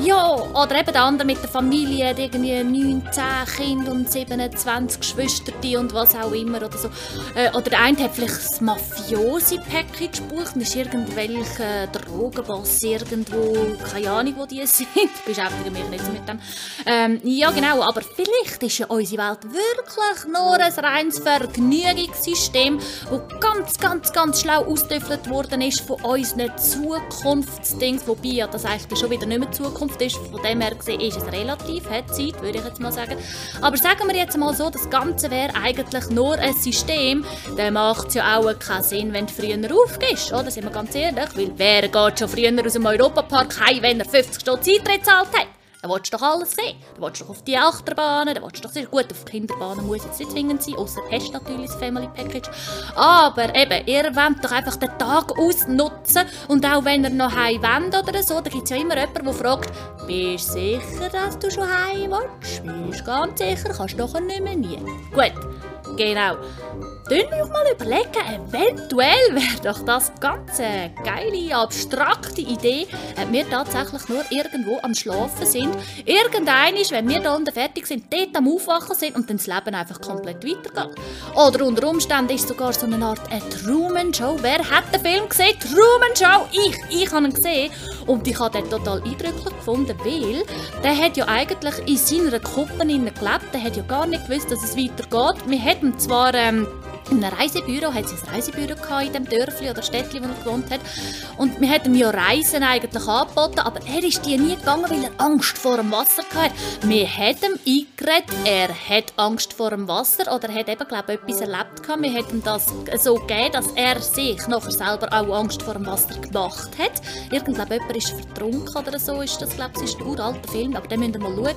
Speaker 1: Ja, oder eben der andere mit der Familie, hat irgendwie 9, 10 Kinder und 27 Geschwister und was auch immer oder so. Äh, oder der eine hat vielleicht das Mafiosi-Package gebucht und ist irgendwelcher Drogenboss irgendwo, keine Ahnung, wo die sind. Beschäftige mich nicht so mit dem. Ähm, ja, genau, aber vielleicht ist ja unsere Welt wirklich nur ein reines Vergnügungssystem, das ganz, ganz, ganz schlau ausgetüftelt worden ist von unseren Zukunftsdings, wobei ja das eigentlich schon wieder nicht mehr Zukunft ist. Von dem her gesehen ist es relativ, hat Zeit, würde ich jetzt mal sagen. Aber sagen wir jetzt mal so, das Ganze wäre eigentlich nur ein System, dann macht es ja auch keinen Sinn, wenn du früher aufgehst, oder? Sind wir ganz ehrlich, weil wer geht schon früher aus dem Europapark heim, wenn er 50 Stunden Eintritt gezahlt hat? Dann willst du doch alles sehen. Dann willst du doch auf die Achterbahnen, dann willst du doch sehr gut auf die Kinderbahnen, muss jetzt nicht zwingend sein, außer hast natürlich das Family Package. Aber eben, ihr wollt doch einfach den Tag ausnutzen und auch wenn ihr noch heim wollt oder so, da gibt es ja immer jemanden, der fragt, bist du sicher, dass du schon heim willst? Bist du ganz sicher? Kannst du doch nicht mehr nie. Gut, genau. Dann wir mal überlegen, eventuell wäre doch das ganz eine geile, abstrakte Idee, wenn wir tatsächlich nur irgendwo am Schlafen sind. Irgendeinisch, wenn wir da unten fertig sind, dort am Aufwachen sind und dann das Leben einfach komplett weitergeht. Oder unter Umständen ist sogar so eine Art eine Truman-Show. Wer hat den Film gesehen? Truman-Show! Ich! Ich habe ihn gesehen. Und ich habe den total eindrücklich gefunden, weil der hat ja eigentlich in seiner Kuppe gelebt. Der hat ja gar nicht gewusst, dass es weitergeht. Wir hätten zwar... Ähm, in einem Reisebüro, hat sie ein Reisebüro in dem Dörfli oder Städtli, wo er gewohnt hat. Und wir hätten ihm ja Reisen eigentlich angeboten, aber er ist die nie gegangen, weil er Angst vor dem Wasser hatte. Wir hätten ihm eingeredet, er hat Angst vor dem Wasser oder er hat eben, glaube ich, etwas erlebt gehabt. Wir hätten das so gegeben, dass er sich nachher selber auch Angst vor dem Wasser gemacht hat. Irgend, glaube jemand ist vertrunken oder so, ist das, glaube ich, ist ein uralter Film, aber den müsst ihr mal schauen.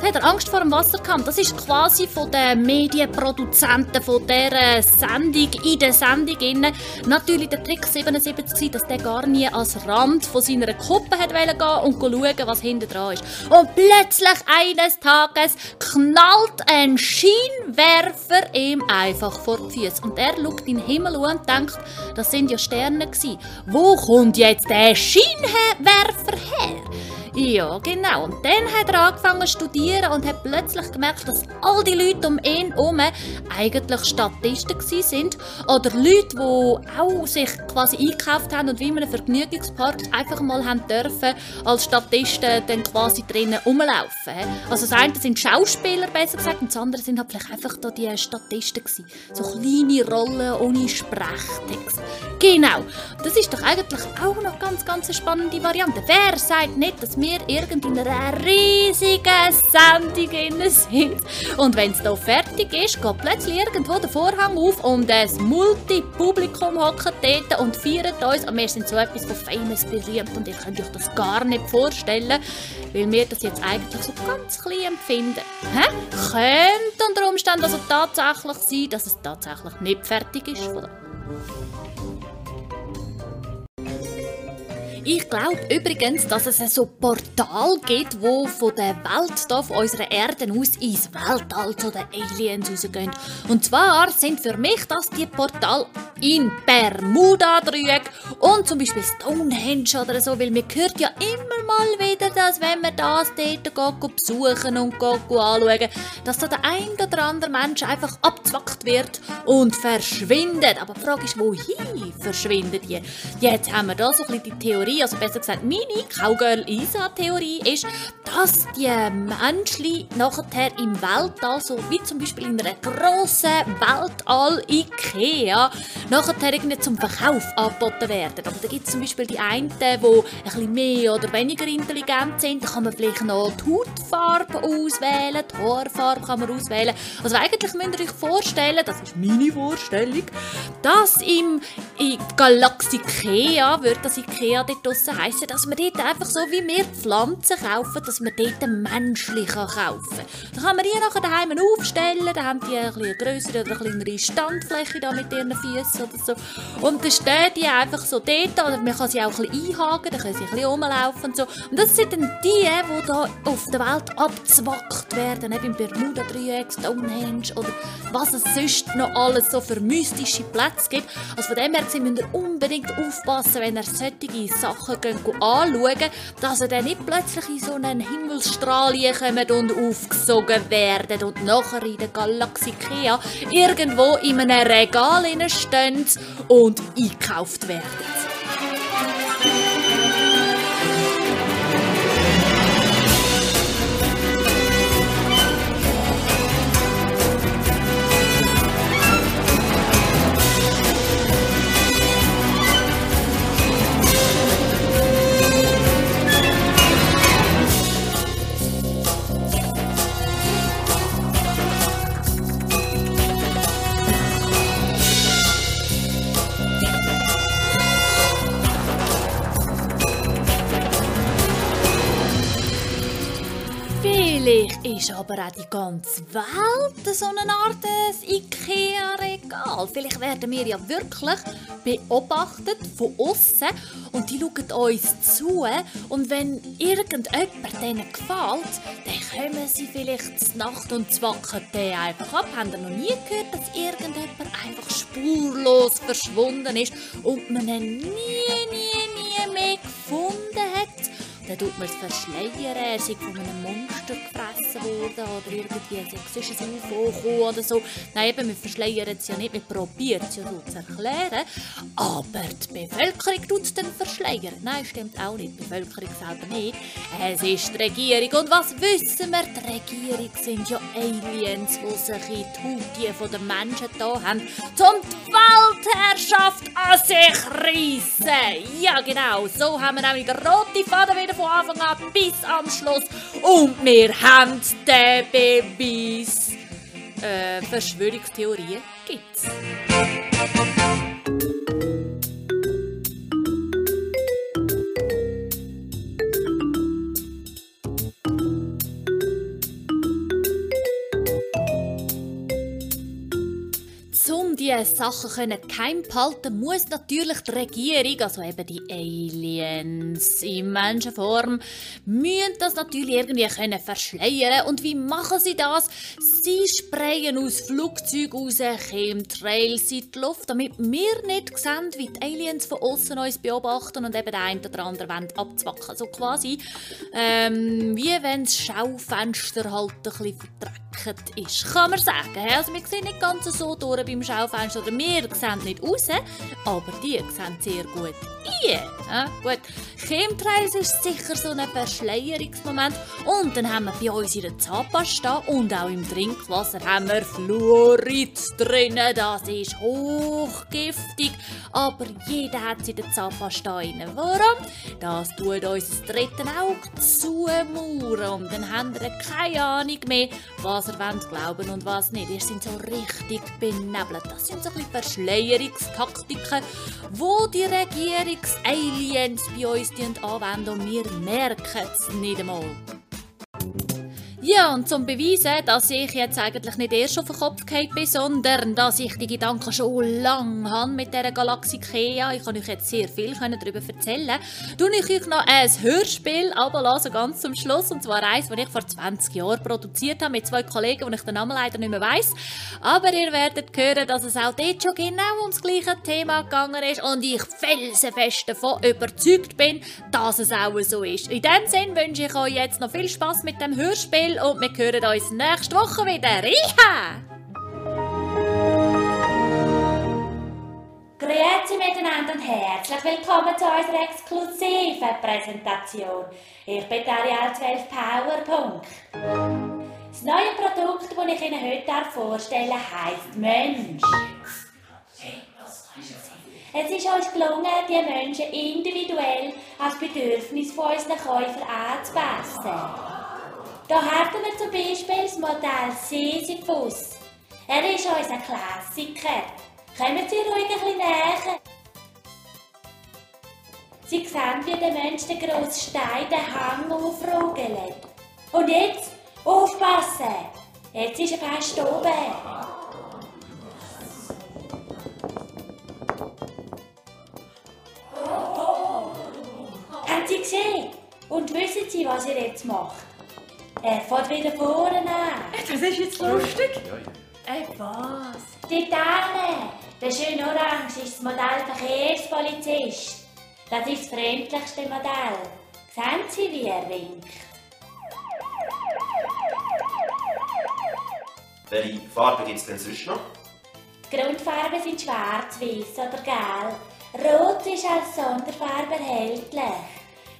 Speaker 1: Da hat er Angst vor dem Wasser gehabt. Das ist quasi von den Medienproduzenten von dieser Sendung, in der Sendung innen. Natürlich der Trick 77 dass der gar nie ans Rand von seiner Kuppe hat gehen und schauen, was hinten dran ist. Und plötzlich eines Tages knallt ein Scheinwerfer ihm einfach vor die Füße. Und er schaut in den Himmel und denkt, das sind ja Sterne gewesen. Wo kommt jetzt der Scheinwerfer her? Ja, genau. Und dann hat er angefangen zu studieren und hat plötzlich gemerkt, dass all die Leute um ihn herum eigentlich Statisten sind oder Leute, die auch sich quasi eingekauft haben und wie in einem Vergnügungspark einfach mal haben dürfen als Statisten dann quasi drinnen rumlaufen. Also das eine sind Schauspieler, besser gesagt, und das andere sind halt vielleicht einfach da die Statisten gewesen. So kleine Rollen ohne Sprechtext. Genau. Das ist doch eigentlich auch noch ganz, ganz eine spannende Variante. Wer sagt nicht, dass wir in einer riesigen Sendung sind. Und wenn es hier fertig ist, geht plötzlich irgendwo der Vorhang auf und das Multipublikum hockt dort und feiert uns. Und wir sind so etwas von famous berühmt und ihr könnt euch das gar nicht vorstellen, weil wir das jetzt eigentlich so ganz klein empfinden. Hä? Könnte unter Umständen also tatsächlich sein, dass es tatsächlich nicht fertig ist. Ich glaube übrigens, dass es so Portal gibt, wo von der Welt hier, von unserer Erde aus ins Weltall zu den Aliens rausgehen. Und zwar sind für mich das die Portal in Bermuda-Dreieck und zum Beispiel Stonehenge oder so, weil man hört ja immer mal wieder, dass wenn man das dort besuchen und anschauen, dass da der ein oder andere Mensch einfach abzwackt wird und verschwindet. Aber die Frage ist, wohin verschwinden die? Jetzt haben wir da so ein bisschen die Theorie, Theorie, also besser gesagt meine Cowgirl-Isa-Theorie ist, dass die Menschen nachher im Weltall, so wie zum Beispiel in einer grossen Weltall-Ikea, nachher irgendwie zum Verkauf angeboten werden. Aber da gibt es zum Beispiel die einen, die ein bisschen mehr oder weniger intelligent sind. Da kann man vielleicht noch die Hautfarbe auswählen, die Haarfarbe kann man auswählen. Also eigentlich müsst ihr euch vorstellen, das ist meine Vorstellung, dass im Galaxie Ikea, wird das Ikea dort draussen heissen, dass man dort einfach so wie wir Pflanzen kaufen, dass man dort menschlich kaufen kann. Da kann man die nachher daheim aufstellen, dann haben die eine größere oder kleinere Standfläche da mit ihren Füßen. oder so. Und dann stehen die einfach so dort, oder man kann sie auch ein bisschen einhaken, dann können sie ein bisschen rumlaufen und so. Und das sind dann die, die da auf der Welt abzwackt werden, eben im Bermuda-Dreieck, Stonehenge oder was es sonst noch alles so für mystische Plätze gibt. Also von dem her müsst ihr unbedingt aufpassen, wenn ihr solche Sachen geht, anschauen, dass ihr dann nicht plötzlich in so einen Himmelsstrahl kommt und aufgesogen werden und nachher in der Galaxie Kea irgendwo in einem Regal stehen und eingekauft werden. Vielleicht ist aber auch die ganze Welt so eine Art Ikea-Regal. Vielleicht werden wir ja wirklich beobachtet von außen und die schauen uns zu. Und wenn irgendjemand denen gefällt, dann kommen sie vielleicht zur Nacht und zwacken den einfach ab. Haben ihr noch nie gehört, dass irgendjemand einfach spurlos verschwunden ist und man ihn nie, nie, nie mehr gefunden hat? Dann tut man es verschleiern, er sei von einem Monster gefressen worden oder irgendwie sonst ein UFO oder so. Nein, eben, wir verschleiern es ja nicht, wir probieren es ja zu erklären. Aber die Bevölkerung tut es dann verschleiern. Nein, stimmt auch nicht, die Bevölkerung selber nicht. Es ist die Regierung. Und was wissen wir? Die Regierung sind ja Aliens, die sich in die Haut den Menschen da haben, um die Weltherrschaft an sich reissen. Ja, genau, so haben wir nämlich den roten Faden wieder von Anfang an bis am Schluss. Und wir haben den Beweis. Äh, Verschwörungstheorien gibt's. Diese Sachen können geheim behalten, muss natürlich die Regierung, also eben die Aliens in Menschenform, müssen das natürlich irgendwie können verschleiern. Und wie machen sie das? Sie sprayen aus Flugzeugen raus Chemtrails in die Luft, damit wir nicht sehen, wie die Aliens von außen uns beobachten und eben den einen oder anderen wollen abzwacken. So quasi ähm, wie wenn das Schaufenster halt ein bisschen verdreckt ist, kann man sagen. Also wir sehen nicht ganz so durch beim Schaufenster, oder wir sehen nicht raus, aber die sehen sehr gut rein. Ja, gut. Chemtrails ist sicher so ein Verschleierungsmoment. Und dann haben wir bei uns in der Zahnpasta und auch im Trinkwasser haben wir Fluorid drin. Das ist hochgiftig, aber jeder hat es in der Zahnpasta rein. Warum? Das tut uns das dritte Auge zumauern. Und dann haben wir keine Ahnung mehr, was ihr wollt glauben und was nicht. Ihr seid so richtig benebelt. Das sind so ein bisschen Verschleierungstaktiken, wo die Regierungs-Aliens bei uns anwenden und wir merken es nicht einmal. Ja, und zum Beweisen, dass ich jetzt eigentlich nicht erst auf den Kopf gefallen bin, sondern dass ich die Gedanken schon lange habe mit dieser Galaxie Kea, ich kann euch jetzt sehr viel darüber erzählen, tue ich euch noch ein Hörspiel ablassen, ganz zum Schluss, und zwar eins, das ich vor 20 Jahren produziert habe, mit zwei Kollegen, wo ich den Namen leider nicht mehr weiss. Aber ihr werdet hören, dass es auch dort schon genau ums gleiche Thema gegangen ist und ich felsenfest davon überzeugt bin, dass es auch so ist. In dem Sinne wünsche ich euch jetzt noch viel Spaß mit dem Hörspiel und wir hören uns nächste Woche wieder. Iha!
Speaker 6: Grüezi miteinander und herzlich willkommen zu unserer exklusiven Präsentation. Ich bin Ariel 12 Powerpunkt. Das neue Produkt, das ich Ihnen heute vorstellen heisst Mensch. Es ist uns gelungen, die Menschen individuell als Bedürfnis von unseren Käufern anzupassen. Da haben wir zum Beispiel das Modell Sisyphus. Er ist unser Klassiker. Kommen Sie ruhig ein näher. Sie sehen, wie der Mensch den grossen Stein den Hang aufrugelt. Und jetzt aufpassen! Jetzt ist er fast oben. Haben Sie gesehen? Und wissen Sie, was ihr jetzt macht? Er fährt wieder vorne an.
Speaker 1: Das ist jetzt lustig. Ey, was?
Speaker 6: Die Dame, der schöne Orange ist das Modell Verkehrspolizist. Das ist das freundlichste Modell. Sehen Sie, wie er winkt?
Speaker 7: Welche Farbe gibt es denn sonst noch?
Speaker 6: Die Grundfarben sind schwarz, weiß oder gelb. Rot ist als Sonderfarbe erhältlich.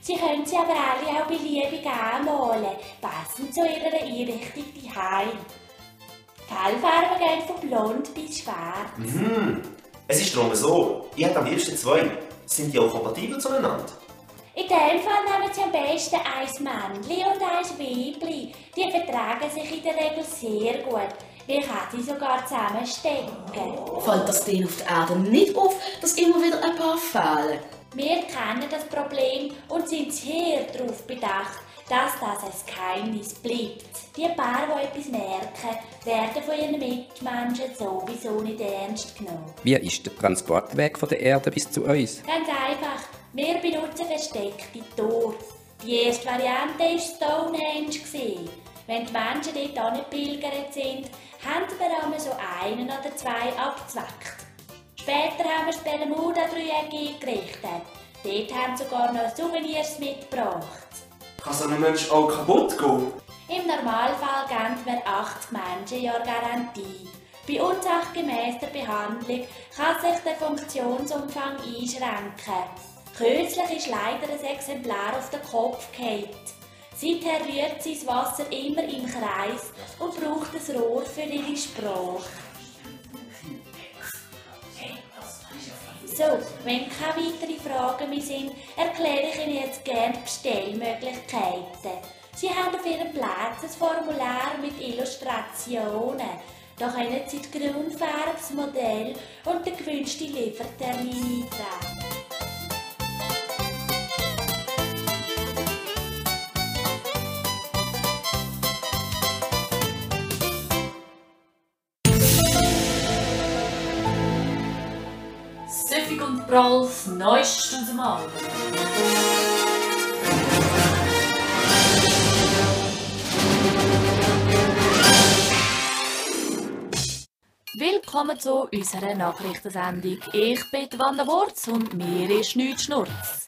Speaker 6: Sie können sie aber alle auch beliebig anmalen, passend zu ihrer Einrichtung daheim. Die Fellfarben gehen von blond bis schwarz.
Speaker 7: Mhm. Es ist darum so, ich hätte am liebsten zwei. Sind die auch kompatibel zueinander?
Speaker 6: In dem Fall nehmen Sie am besten ein Männchen und ein Weibli. Die vertragen sich in der Regel sehr gut. Ich kann sie sogar zusammenstecken.
Speaker 8: Fällt das denen auf der Erde nicht auf, dass immer wieder ein paar fehlen?
Speaker 6: Wir kennen das Problem und sind sehr darauf bedacht, dass das ein Geheimnis bleibt. Die paar, die etwas merken, werden von ihren Mitmenschen sowieso nicht ernst genommen.
Speaker 9: Wie ist der Transportweg von der Erde bis zu uns?
Speaker 6: Ganz einfach, wir benutzen versteckte Tore. Die erste Variante war Stonehenge. Wenn die Menschen dort angepilgert sind, haben wir einmal so einen oder zwei abgezwackt. Später haben wir das Bermuda-Dreieck eingerichtet. Dort haben sie sogar noch Souvenirs mitgebracht.
Speaker 7: Kann so ein Mensch auch kaputt gehen?
Speaker 6: Im Normalfall geben wir 80 Menschen Jahr Garantie. Bei unsachgemäßer Behandlung kann sich der Funktionsumfang einschränken. Kürzlich ist leider ein Exemplar auf den Kopf gefallen. Seither rührt sie das Wasser immer im Kreis und braucht ein Rohr für ihre Sprache. So, wenn keine weiteren Fragen mehr sind, erkläre ich Ihnen jetzt gerne die Bestellmöglichkeiten. Sie haben auf Ihrem Platz ein Formular mit Illustrationen. Da können Sie die Grundfarbe, das Modell und den gewünschten Liefertermin eintragen.
Speaker 1: Prolls neuestes Album. Willkommen zu unserer Nachrichtensendung. Ich bin Wanda Wurz und mir ist nichts Schnurz.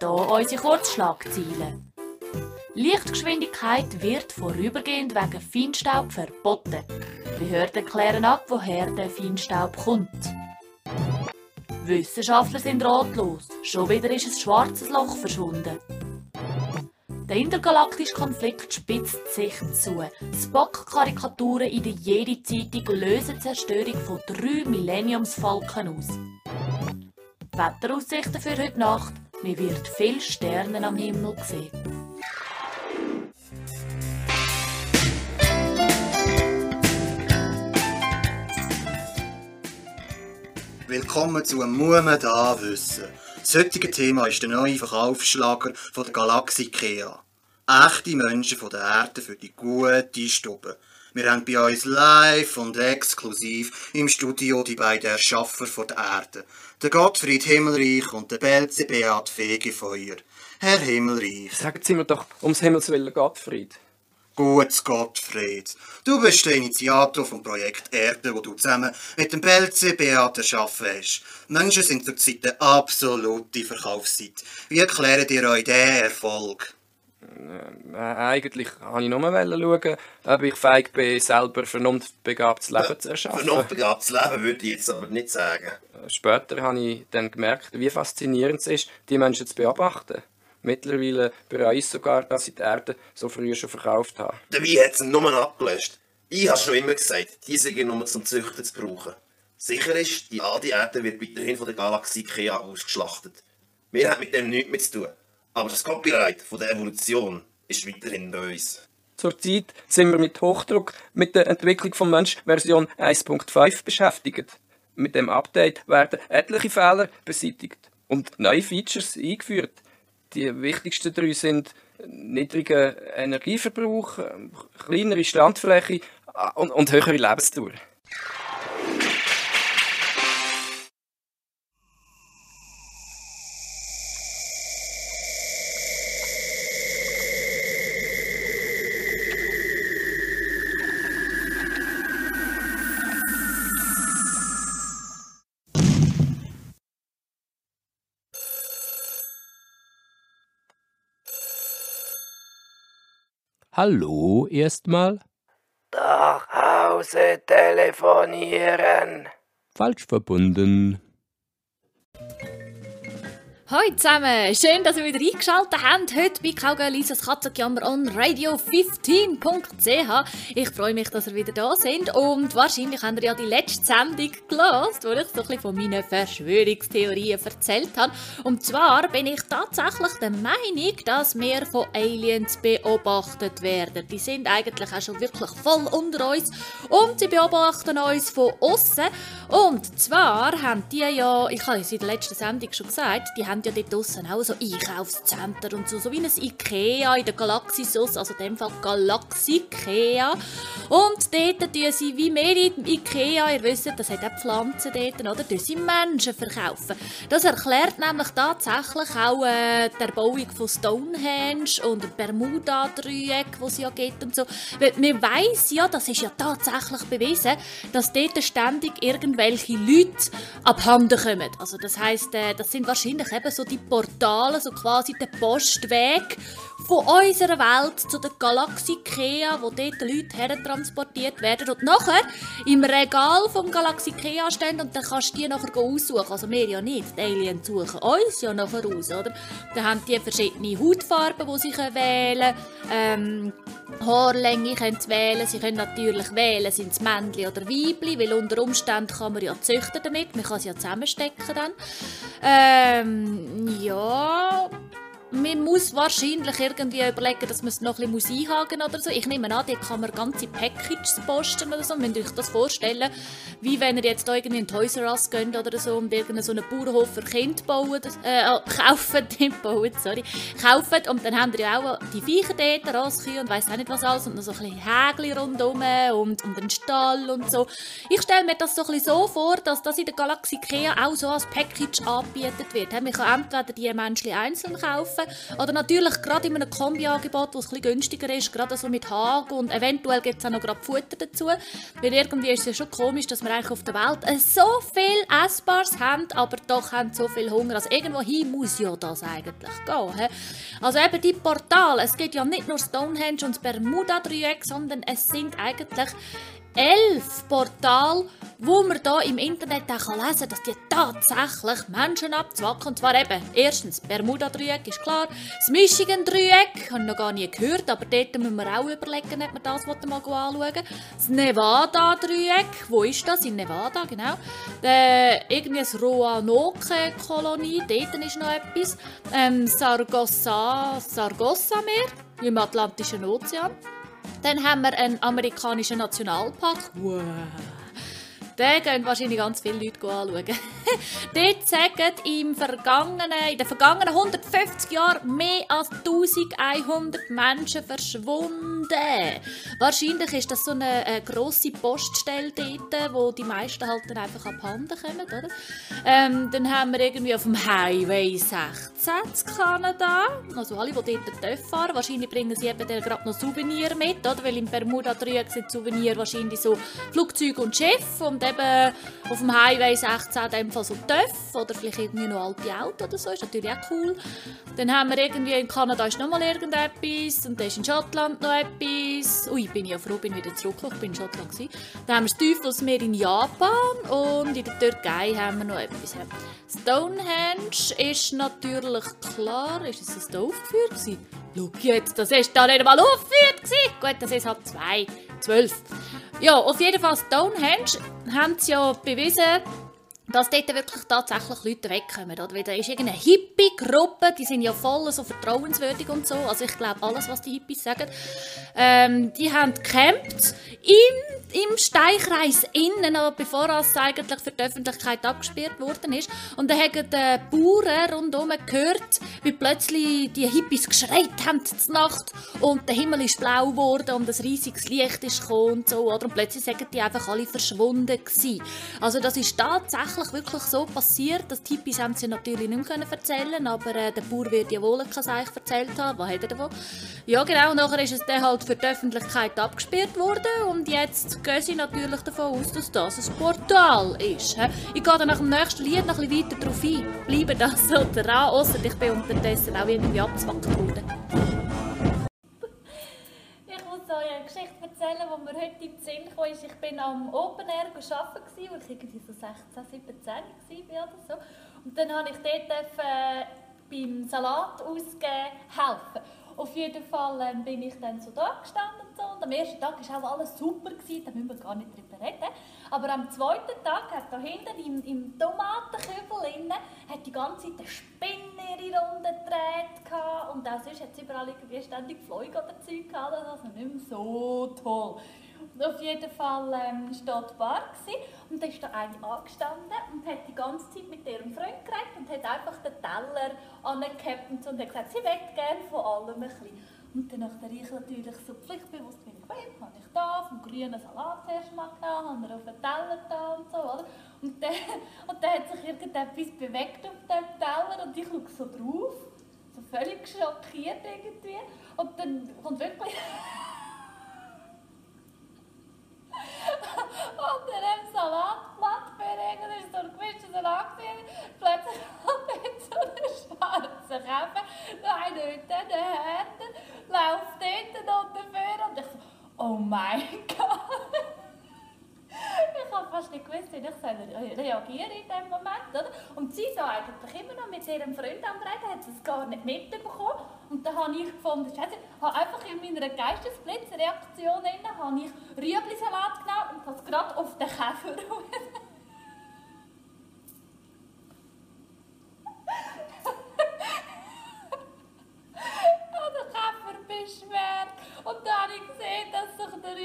Speaker 1: Hier unsere Kurzschlagziele. Lichtgeschwindigkeit wird vorübergehend wegen Feinstaub verboten. Behörden klären ab, woher der Feinstaub kommt. Wissenschaftler sind ratlos. Schon wieder ist ein schwarzes Loch verschwunden. Der intergalaktische Konflikt spitzt sich zu. Spock-Karikaturen in der Jedi-Zeitung lösen die Zerstörung von drei Millenniumsfalken aus. Wetteraussichten für heute Nacht. Man wird viele Sterne am Himmel sehen.
Speaker 10: Willkommen zu «Muss man da wissen». Das heutige Thema ist der neue Verkaufsschlager von der Galaxie IKEA. Echte Menschen von der Erde für die gute Stube. Wir haben bei uns live und exklusiv im Studio die beiden Erschaffer von der Erde. Der Gottfried Himmelreich und der Belze Beat Fegefeuer. Herr Himmelreich.
Speaker 9: Sagen Sie mir doch ums Himmels Willen Gottfried.
Speaker 10: Guts Gottfried. Du bist der Initiator vom Projekt Erde, wo du zusammen mit dem Beat erschaffen hast. Menschen sind zurzeit eine absolute Verkaufszeit. Wie erklärt ihr euch diesen Erfolg?
Speaker 9: Äh, eigentlich wollte ich nur schauen, ob ich fähig bin, selber vernunftbegabtes Leben zu erschaffen.
Speaker 7: Vernunftbegabtes Leben würde ich jetzt aber nicht sagen.
Speaker 9: Später habe ich dann gemerkt, wie faszinierend es ist, die Menschen zu beobachten. Mittlerweile bereue ich sogar, dass ich die Erde so früh schon verkauft habe.
Speaker 7: Dabei hat es nur abgelöscht. Ich habe schon immer gesagt, diese sind nur zum Züchten zu brauchen. Sicher ist, die alte Erde wird weiterhin von der Galaxie Ikea ausgeschlachtet. Wir haben mit dem nichts mehr zu tun. Aber das Copyright von der Evolution ist weiterhin bei uns.
Speaker 9: Zurzeit sind wir mit Hochdruck mit der Entwicklung von Mensch Version 1.5 beschäftigt. Mit dem Update werden etliche Fehler beseitigt und neue Features eingeführt. Die wichtigsten drei sind niedriger Energieverbrauch, kleinere Standfläche und, und höhere Lebensdauer.
Speaker 11: Hallo erstmal?
Speaker 9: Nach Hause telefonieren.
Speaker 11: Falsch verbunden.
Speaker 1: Hallo zusammen, schön, dass ihr wieder eingeschaltet habt. Heute bei Cowgirl Lisas Katzenjammer on Radio 15.ch. Ich freue mich, dass ihr wieder da seid und wahrscheinlich habt ihr ja die letzte Sendung gelost, wo ich so ein von meinen Verschwörungstheorien erzählt habe. Und zwar bin ich tatsächlich der Meinung, dass wir von Aliens beobachtet werden. Die sind eigentlich auch schon wirklich voll unter uns und sie beobachten uns von außen. Und zwar haben die ja, ich habe es in der letzten Sendung schon gesagt, die haben ja dort draussen auch so Einkaufszentren und so, so wie ein Ikea in der Galaxisus, also in dem Fall Galaxikea. Und dort tun sie, wie mehr in Ikea, ihr wisst, das hat auch Pflanzen dort, oder, tun sie Menschen verkaufen. Das erklärt nämlich tatsächlich auch äh, die Erbauung von Stonehenge und Bermuda-Dreieck, wo es ja gibt und so. Weil man weiss ja, das ist ja tatsächlich bewiesen, dass dort ständig irgendwelche Leute abhanden kommen. Also das heisst, äh, das sind wahrscheinlich eben so die Portale, so quasi der Postweg von unserer Welt zu der Galaxie Kea, wo dort Leute hertransportiert werden und nachher im Regal vom Galaxie Kea stehen und dann kannst du die nachher aussuchen. Also wir ja nicht, die Aliens suchen uns ja nachher aus, oder? Dann haben die verschiedene Hautfarben, die sie wählen können. Ähm, Haarlänge können sie wählen. Sie können natürlich wählen, sind es Männchen oder Weibli, weil unter Umständen kann man ja züchten damit. Man kann sie ja zusammenstecken dann. Ähm, ja man muss wahrscheinlich irgendwie überlegen, dass man es noch ein bisschen einhaken oder so. Ich nehme an, dort kann man ganze Packages posten oder so. Müsst ihr euch das vorstellen, wie wenn ihr jetzt irgendwie in Toys R Us geht oder so und irgendeinen so einen Bauernhof für Kinder bauen, äh, kaufen, nicht bauen, sorry, kaufen und dann haben ihr ja auch die Viecher dort, Rasskühe und weiss auch nicht was alles und noch so ein bisschen Hägli rundherum und, und einen Stall und so. Ich stelle mir das so ein bisschen so vor, dass das in der Galaxie Kea auch so als Package angebietet wird. Man kann entweder die Menschen einzeln kaufen oder natürlich gerade in einem Kombi-Angebot, das ein günstiger ist, gerade so mit Hagen und eventuell gibt es auch noch gerade Futter dazu. Weil irgendwie ist es ja schon komisch, dass wir eigentlich auf der Welt so viel Essbares haben, aber doch haben so viel Hunger. Also irgendwohin muss ja das eigentlich gehen. He? Also eben die Portale, es gibt ja nicht nur Stonehenge und das Bermuda-Dreieck, sondern es sind eigentlich elf Portale, wo man da im Internet auch lesen kann, dass die tatsächlich Menschen abzwacken. Und zwar eben, erstens, Bermuda-Dreieck ist klar, das Michigan-Dreieck, habe ich noch gar nie gehört, aber dort müssen wir auch überlegen, ob wir das mal anschauen Das Nevada-Dreieck, wo ist das? In Nevada, genau. Der, irgendwie das Roanoke-Kolonie, dort ist noch etwas. Ähm, Sargossa, Sargossa-Meer im Atlantischen Ozean. Dann haben wir einen amerikanischen Nationalpark. Wow. Den gehen wahrscheinlich ganz viele Leute anschauen. Dort sagen im vergangenen, in den vergangenen 150 Jahren mehr als 1100 Menschen verschwunden. Wahrscheinlich ist das so eine, eine grosse Poststelle dort, wo die meisten halt dann einfach abhanden kommen. Oder? Ähm, dann haben wir irgendwie auf dem Highway 16 in Kanada. Also alle, die dort fahren. Wahrscheinlich bringen sie eben gerade noch Souvenir mit, oder? weil im Bermuda-Dreieck sind Souvenir wahrscheinlich so Flugzeuge und Schiffe. Und eben auf dem Highway 16 in dem Fall so TÜV oder vielleicht irgendwie noch alte Autos oder so, ist natürlich auch cool. Dann haben wir irgendwie in Kanada ist noch mal irgendetwas und dann ist in Schottland noch etwas. Ui, bin ich ja froh, bin wieder zurückgekommen, ich bin in Schottland gewesen. Dann haben wir das Teufelsmeer in Japan und in der Türkei haben wir noch etwas. Stonehenge ist natürlich klar, ist es ein aufgeführt gewesen? Schau jetzt, das ist da nicht mal aufgeführt gewesen. Gut, das ist halt zwei, zwölf. Ja, auf jeden Fall Stonehenge haben sie ja bewiesen, dass dort wirklich tatsächlich Leute wegkommen. Oder? Weil da ist irgendeine Hippie-Gruppe, die sind ja voll so vertrauenswürdig und so. Also ich glaube alles, was die Hippies sagen. Ähm, die haben gecampt im, im Steinkreis innen, bevor es eigentlich für die Öffentlichkeit abgesperrt worden ist. Und dann haben die Bauern rundherum gehört, wie plötzlich die Hippies geschreit haben zur Nacht und der Himmel ist blau geworden und ein riesiges Licht ist gekommen und so. Oder? Und plötzlich sagen die einfach alle verschwunden gewesen. Also das ist tatsächlich wirklich so passiert. Das die Hippies haben sie natürlich nicht mehr erzählen aber äh, der Bauer wird ja wohl kein Seich erzählt haben. Was hat er davon? Ja genau, und nachher ist es dann halt für die Öffentlichkeit abgesperrt worden und jetzt gehen sie natürlich davon aus, dass das ein Portal ist. Ich gehe dann nach dem nächsten Lied noch ein bisschen weiter darauf ein. Bleibe das so dran, ausser ich bin unterdessen auch irgendwie abgezwackt worden. so eine Geschichte erzählen, die mir heute in den Sinn kam. ist, Ich bin am Open Air arbeiten, als ich irgendwie so 16, 17 war oder so. Und dann habe ich dort dürfen, beim Salat ausgeben helfen. Auf jeden Fall ähm, bin ich dann so da gestanden und so. Und am ersten Tag war auch alles super, gewesen, da müssen wir gar nicht drüber reden. Aber am zweiten Tag hat da hinten im, im Tomatenkübel innen, hat die ganze Zeit eine Spinne ihre Runde gedreht und auch sonst hat es überall irgendwie ständig Fliegen oder Zeug gehabt, also nicht mehr so toll. Und auf jeden Fall ähm, war die Bar gewesen, und da ist da eine angestanden und hat die ganze Zeit mit ihrem Freund geredet und hat einfach den Teller angehabt und, so und hat gesagt, sie möchte gerne von allem ein bisschen. Und dann habe ich natürlich so pflichtbewusst bin ich gewesen, habe ich da vom grünen Salat zuerst mal genommen, habe er auf den Teller da und so, oder? Und dann, und dann hat sich irgendetwas bewegt auf dem Teller und ich schaue so drauf, so völlig schockiert irgendwie. Und dann kommt wirklich... Unter dem Salatblatt beregen, da ist so ein gewischter Salat gewesen. Plötzlich kommt jetzt so ein schwarzer Käfer, noch einer mit diesen Händen, läuft dort und dafür und ich so, oh mein Gott. Ich habe fast nicht gewusst, wie ich reagieren in diesem Moment. Oder? Und sie so eigentlich immer noch mit ihrem Freund am Reden, hat es gar nicht mitbekommen. Und dann habe ich gefunden, Scheiße, habe einfach in meiner Geistesblitzreaktion habe ich Rüeblisalat genommen und das gerade auf den Käfer Und dann habe ich gesehen, dass sich der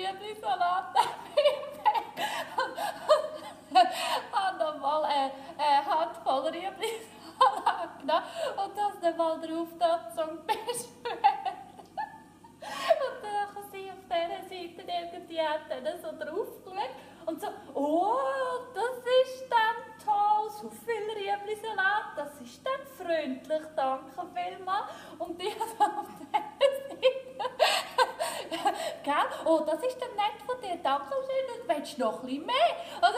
Speaker 1: eine, eine Handvoll Rüeblisalat genommen und das dann mal drauf da zum Beschweren. Und dann kann sie auf dieser Seite irgendwie hat so drauf geschaut und so, oh, das ist dann toll, so viel Rüeblisalat, das ist dann freundlich, danke vielmals. Und ich so auf dieser Seite, gell, oh, das ist dann nett von dir, danke schön, und willst du noch bisschen mehr? Und,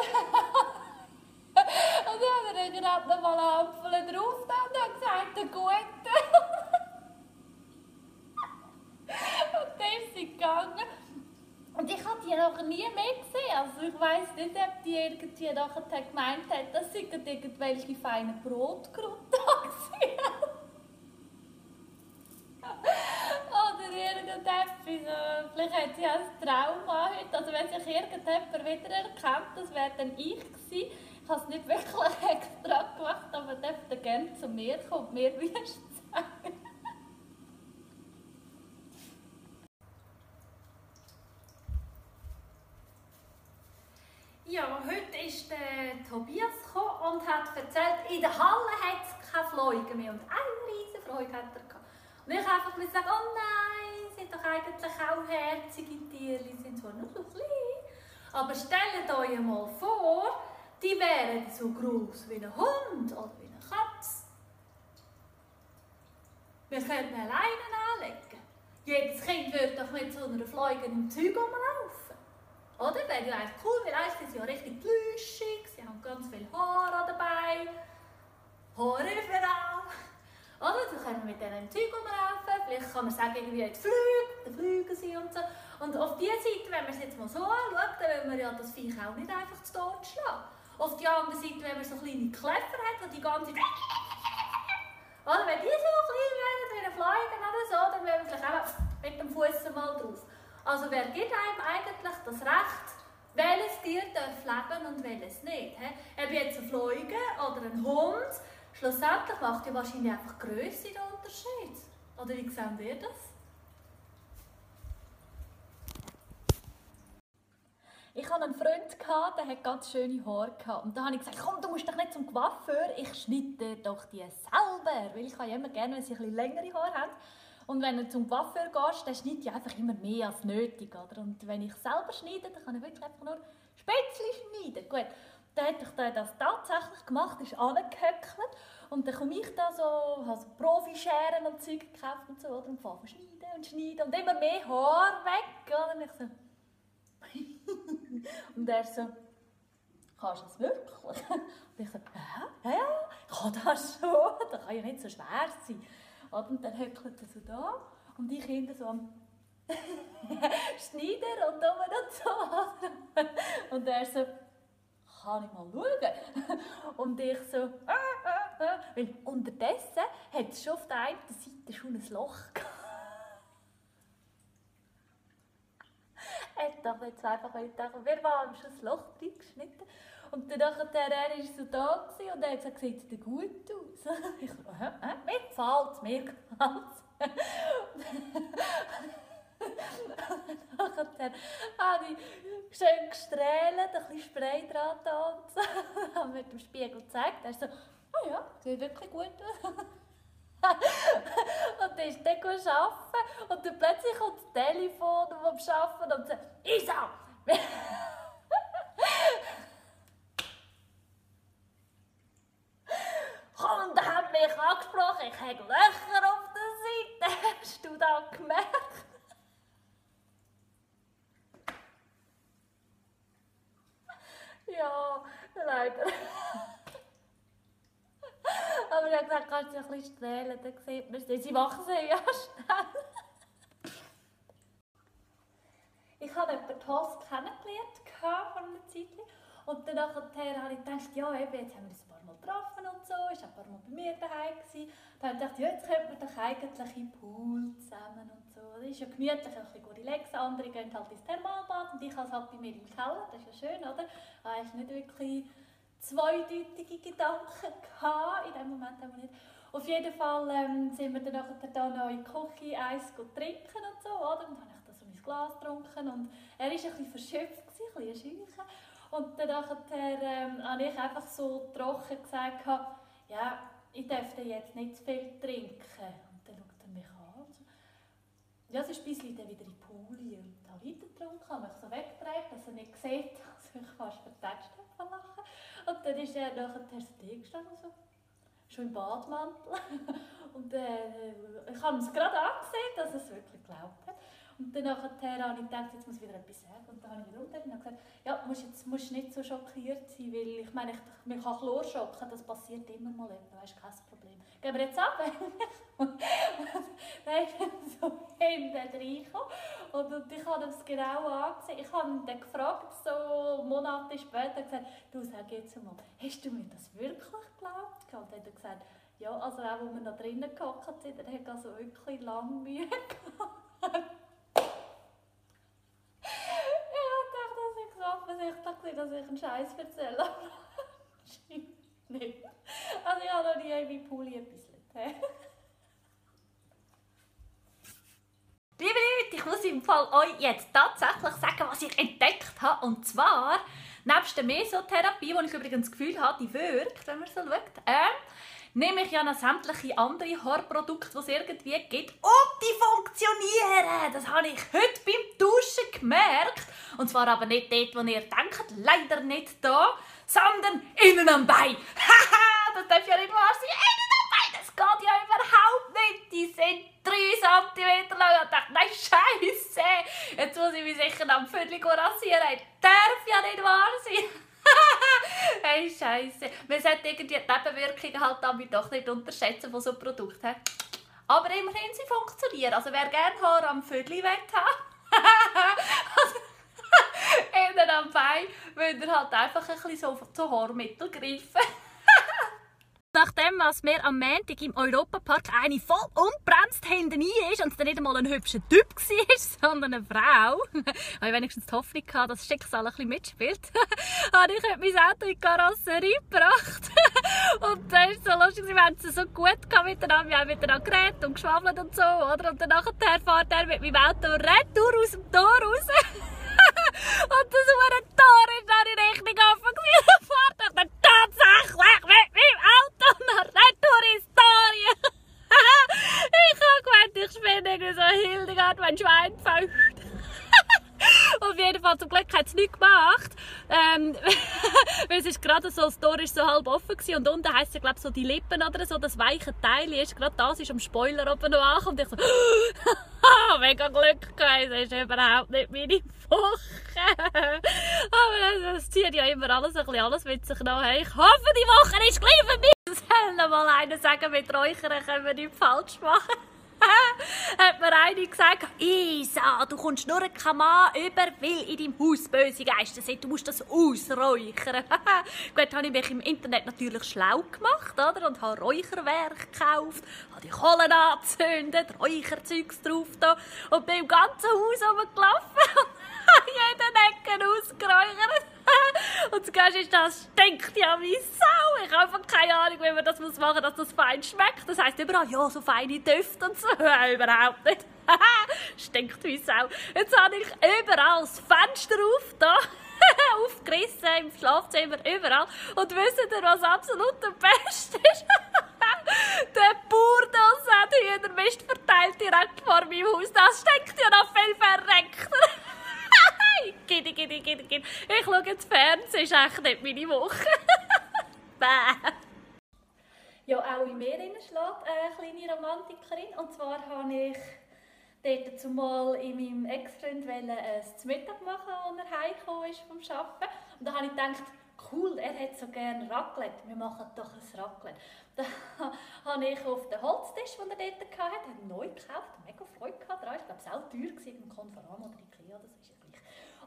Speaker 1: und dann hat er gerade noch mal eine Ampel drauf und dann gesagt, der Gute. und dann ist gegangen. Und ich habe die nachher nie mehr gesehen. Also ich weiss nicht, ob die irgendwie nachher gemeint hat, dass sie irgendwelche feinen Brotkrunden waren. Oder irgendetwas. Vielleicht hat sie auch ein Trauma heute. Also wenn sich irgendjemand wieder erkennt, das wäre dann ich gewesen. Ich habe es nicht wirklich extra gemacht, aber dürfte gerne zu mir kommen und mir Wüste sagen. Ja, heute ist der Tobias gekommen und hat erzählt, in der Halle hat es keine Fliegen mehr. Und eine riesige Freude hat er gehabt. Und ich einfach gesagt, oh nein, sind doch eigentlich auch herzige Tiere, sind zwar nur so klein. Aber stellt euch mal vor, die wären so groß wie ein Hund oder wie eine Katze. Wir könnten eine Leine anlegen. Jedes Kind würde doch mit so einer fliegenden Zeug rumlaufen. Oder? Wäre ja eigentlich cool, weil eigentlich sind ja richtig plüschig, sie haben ganz viel Haare dabei. Haare überall. Oder? Sie können mit diesen Zeug rumlaufen. Vielleicht kann man sagen, irgendwie die Flüge, fliegen sie und so. Und auf diese Seite, wenn man es jetzt mal so anschaut, dann will man ja das Viech auch nicht einfach zu Tod schlagen. Auf der anderen Seite, wenn man so kleine Kläffer hat, die die ganze Zeit... Oder wenn die so klein werden, wie ein Fliegen oder so, dann will man vielleicht auch mit dem Fuß mal drauf. Also wer gibt einem eigentlich das Recht, welches Tier darf leben und welches nicht? He? Ob jetzt ein Fliegen oder ein Hund, schlussendlich macht ja wahrscheinlich einfach Grösse den Unterschied. Oder wie sehen ihr das? Ich hatte einen Freund, der hat ganz schöne Haare. Und da habe ich gesagt, komm, du musst doch nicht zum Coiffeur, ich schneide doch die selber. Weil ich habe immer gerne, wenn sie ein bisschen längere Haare haben. Und wenn du zum Coiffeur gehst, dann schneidet ja einfach immer mehr als nötig. Oder? Und wenn ich selber schneide, dann kann ich wirklich einfach nur Spätzle schneiden. Gut, dann hat ich das tatsächlich gemacht, ist angehöckelt. Und dann komme ich da so, habe so Profischeren und Zeug gekauft und so, oder? und fange schneiden und schneiden und immer mehr Haar weg. Oder? Und ich so... und er so, kannst du das wirklich? Und ich so, ja, ja, ich kann das schon, das kann ja nicht so schwer sein. Und dann höckelt er so da und ich hinten so am Schneider und um und so. Und er so, kann ich mal schauen? Und ich so, äh, äh, äh. Weil unterdessen hat es schon auf der einen Seite schon ein Loch gehabt. hat jetzt einfach gedacht, wir haben schon ein Loch reingeschnitten. Und dann nachher, er war so da und er hat gesagt, sieht dir gut aus? Ich so, hä, hä? Mir gefällt mir gefällt. Nachher habe ich schön gestrahlt, ein bisschen Spray dran und. Habe mit dem Spiegel gezeigt. Er so, oh ja, sieht wirklich gut aus. und dann ist dann arbeiten und dann plötzlich kommt das Telefon vom Arbeiten und sagt, Isa! Komm, der hat mich angesprochen, ich habe Löcher auf der Seite. Hast du das gemerkt? Ja, leider. Aber ich habe gesagt, kannst du ein bisschen strahlen, dann sieht man es. Sie sie ja schnell. Ich habe jemanden Toast kennengelernt vor einer Zeit. Und dann habe ich gedacht, ja, eben, jetzt haben wir uns ein paar Mal getroffen und so, ist ein paar Mal bei mir daheim gewesen. Dann habe ich gedacht, ja, jetzt könnte man doch eigentlich im Pool zusammen und so. Das ist ja gemütlich, ein bisschen relaxen. Andere gehen halt ins Thermalbad und ich habe es halt bei mir im Keller. Das ist ja schön, oder? Da hast nicht wirklich zweideutige Gedanken gehabt. In dem Moment haben wir nicht. Auf jeden Fall ähm, sind wir dann nachher da noch in die Küche Eis trinken und so, oder? Und dann habe ich da so mein Glas getrunken und er war ein bisschen verschöpft, ein bisschen schüch. Und dann nachher, ähm, habe ich einfach so trocken gesagt, ja, ich dürfte jetzt nicht zu viel trinken. Und dann schaut er mich an. So. Ja, sonst bisschen dann wieder in die Puli und habe weiter getrunken, habe mich so weggedreht, dass er nicht sieht, dass ich fast vertätscht habe von Lachen. Und dann ist er nachher so gestanden, so, schon im Badmantel. und äh, ich habe es gerade angesehen, dass er es wirklich geglaubt hat. Und dann nachher habe ich gedacht, jetzt muss ich wieder etwas sagen. Und dann habe ich wieder umgedreht und gesagt, ja, musst jetzt musst nicht so schockiert sein, weil ich meine, ich, man kann Chlor schocken, das passiert immer mal etwas, weißt kein Problem. Gehen wir jetzt ab? dann ist er so hinten reingekommen und, und ich habe es genau angesehen. Ich habe ihn dann gefragt, so Monate später, gesagt, du sag jetzt mal, hast du mir das wirklich geglaubt? Und dann hat er gesagt, ja, also auch, als wir noch drinnen gehockt sind, er hat also wirklich lange Mühe gehabt. Dass ich einen Scheiß erzähle. nicht. Also ich habe noch nie in meinem Pulli etwas Liebe Leute, ich muss im Fall euch jetzt tatsächlich sagen, was ich entdeckt habe. Und zwar, nebst der Mesotherapie, die ich übrigens das Gefühl habe, die wirkt, wenn man so schaut, äh, nehme ich ja noch sämtliche andere Haarprodukte, die es irgendwie gibt. Und die funktionieren! Das habe ich heute beim Duschen gemerkt. Und zwar aber nicht dort, wo ihr denkt, leider nicht da, sondern innen am Bein. Haha, das darf ja nicht wahr sein. Innen am Bein, das geht ja überhaupt nicht. Die sind 3 cm lang. Und dachte, nein, Scheiße. Jetzt muss ich mich sicher am Viertel rasieren. Das darf ja nicht wahr sein. Hey, Scheiße. Man sollte die Nebenwirkungen halt damit doch nicht unterschätzen von so einem Produkt. He? Aber immerhin, sie funktionieren. Also wer gerne Haar am Vödli will haben, also, innen am Bein, würde halt einfach ein bisschen so zu Haarmittel greifen. Nachdem was mir am Montag im Europapark eine voll unbremst hinten ist und es dann nicht einmal ein hübscher Typ war, sondern eine Frau, habe ich wenigstens die Hoffnung gehabt, dass das Schicksal ein bisschen mitspielt, habe ich mein Auto in die Karosserie gebracht. und dann ist so lustig, wir haben es so gut miteinander, wir haben miteinander geredet und geschwafelt und so, oder? Und dann fährt er mit meinem Auto retour aus dem Tor raus. Und das war ein Tor ist dann in Richtung offen gewesen. Und fährt er dann tatsächlich mit meinem Auto nach Retour Historie. ich habe gemeint, Auf jeden Fall, zum Glück hat es nicht gemacht. Ähm, weil es ist gerade so, das Tor ist so halb offen und unten heisst es, glaube so die Lippen oder so, das weiche Teil ist, gerade das ist am Spoiler oben noch angekommen und ich so, mega Glück gehabt, das ist überhaupt nicht meine Woche. Aber das, zieht ja immer alles ein bisschen alles mit sich nach. Ich hoffe, die Woche ist gleich für mich. Soll noch mal einer sagen, mit Räuchern können wir nichts falsch machen. hat mir eine gesagt, Isa, du kommst nur kein Mann über, weil in deinem Haus böse Geister sind. Du musst das ausräuchern. Gut, habe ich mich im Internet natürlich schlau gemacht, oder? Und habe Räucherwerk gekauft, habe die Kohlen angezündet, Räucherzeugs drauf da und bin im ganzen Haus rumgelaufen. jeden Ecken ausgeräuchert. Und das Geilste ist, das stinkt ja wie Sau. Ich habe einfach keine Ahnung, wie man das machen muss, dass das fein schmeckt. Das heisst überall, ja, so feine Düfte und so. Überhaupt nicht. stinkt wie Sau. Jetzt habe ich überall das Fenster auf, da. aufgerissen, im Schlafzimmer, überall. Und wisst ihr, was absolut der Beste ist? der Burdels hat Hühnermist verteilt direkt vor meinem Haus. Das stinkt ja noch viel verreckter. Gidi, gidi, gidi, gidi. Ich schaue jetzt Fernsehen, ist echt nicht meine Woche. Bäh. Ja, auch in mir schlägt eine kleine Romantikerin. Und zwar habe ich dort zumal in meinem Ex-Freund ein Mittag machen, als er heimgekommen ist vom Arbeiten. Und da habe ich gedacht, cool, er hat so gerne Raclette, wir machen doch ein Raclette. Da habe ich auf den Holztisch, den er dort hatte, neu gekauft, mega Freude gehabt daran. Ich glaube, es war auch teuer, im Konferat oder Ikea, das ist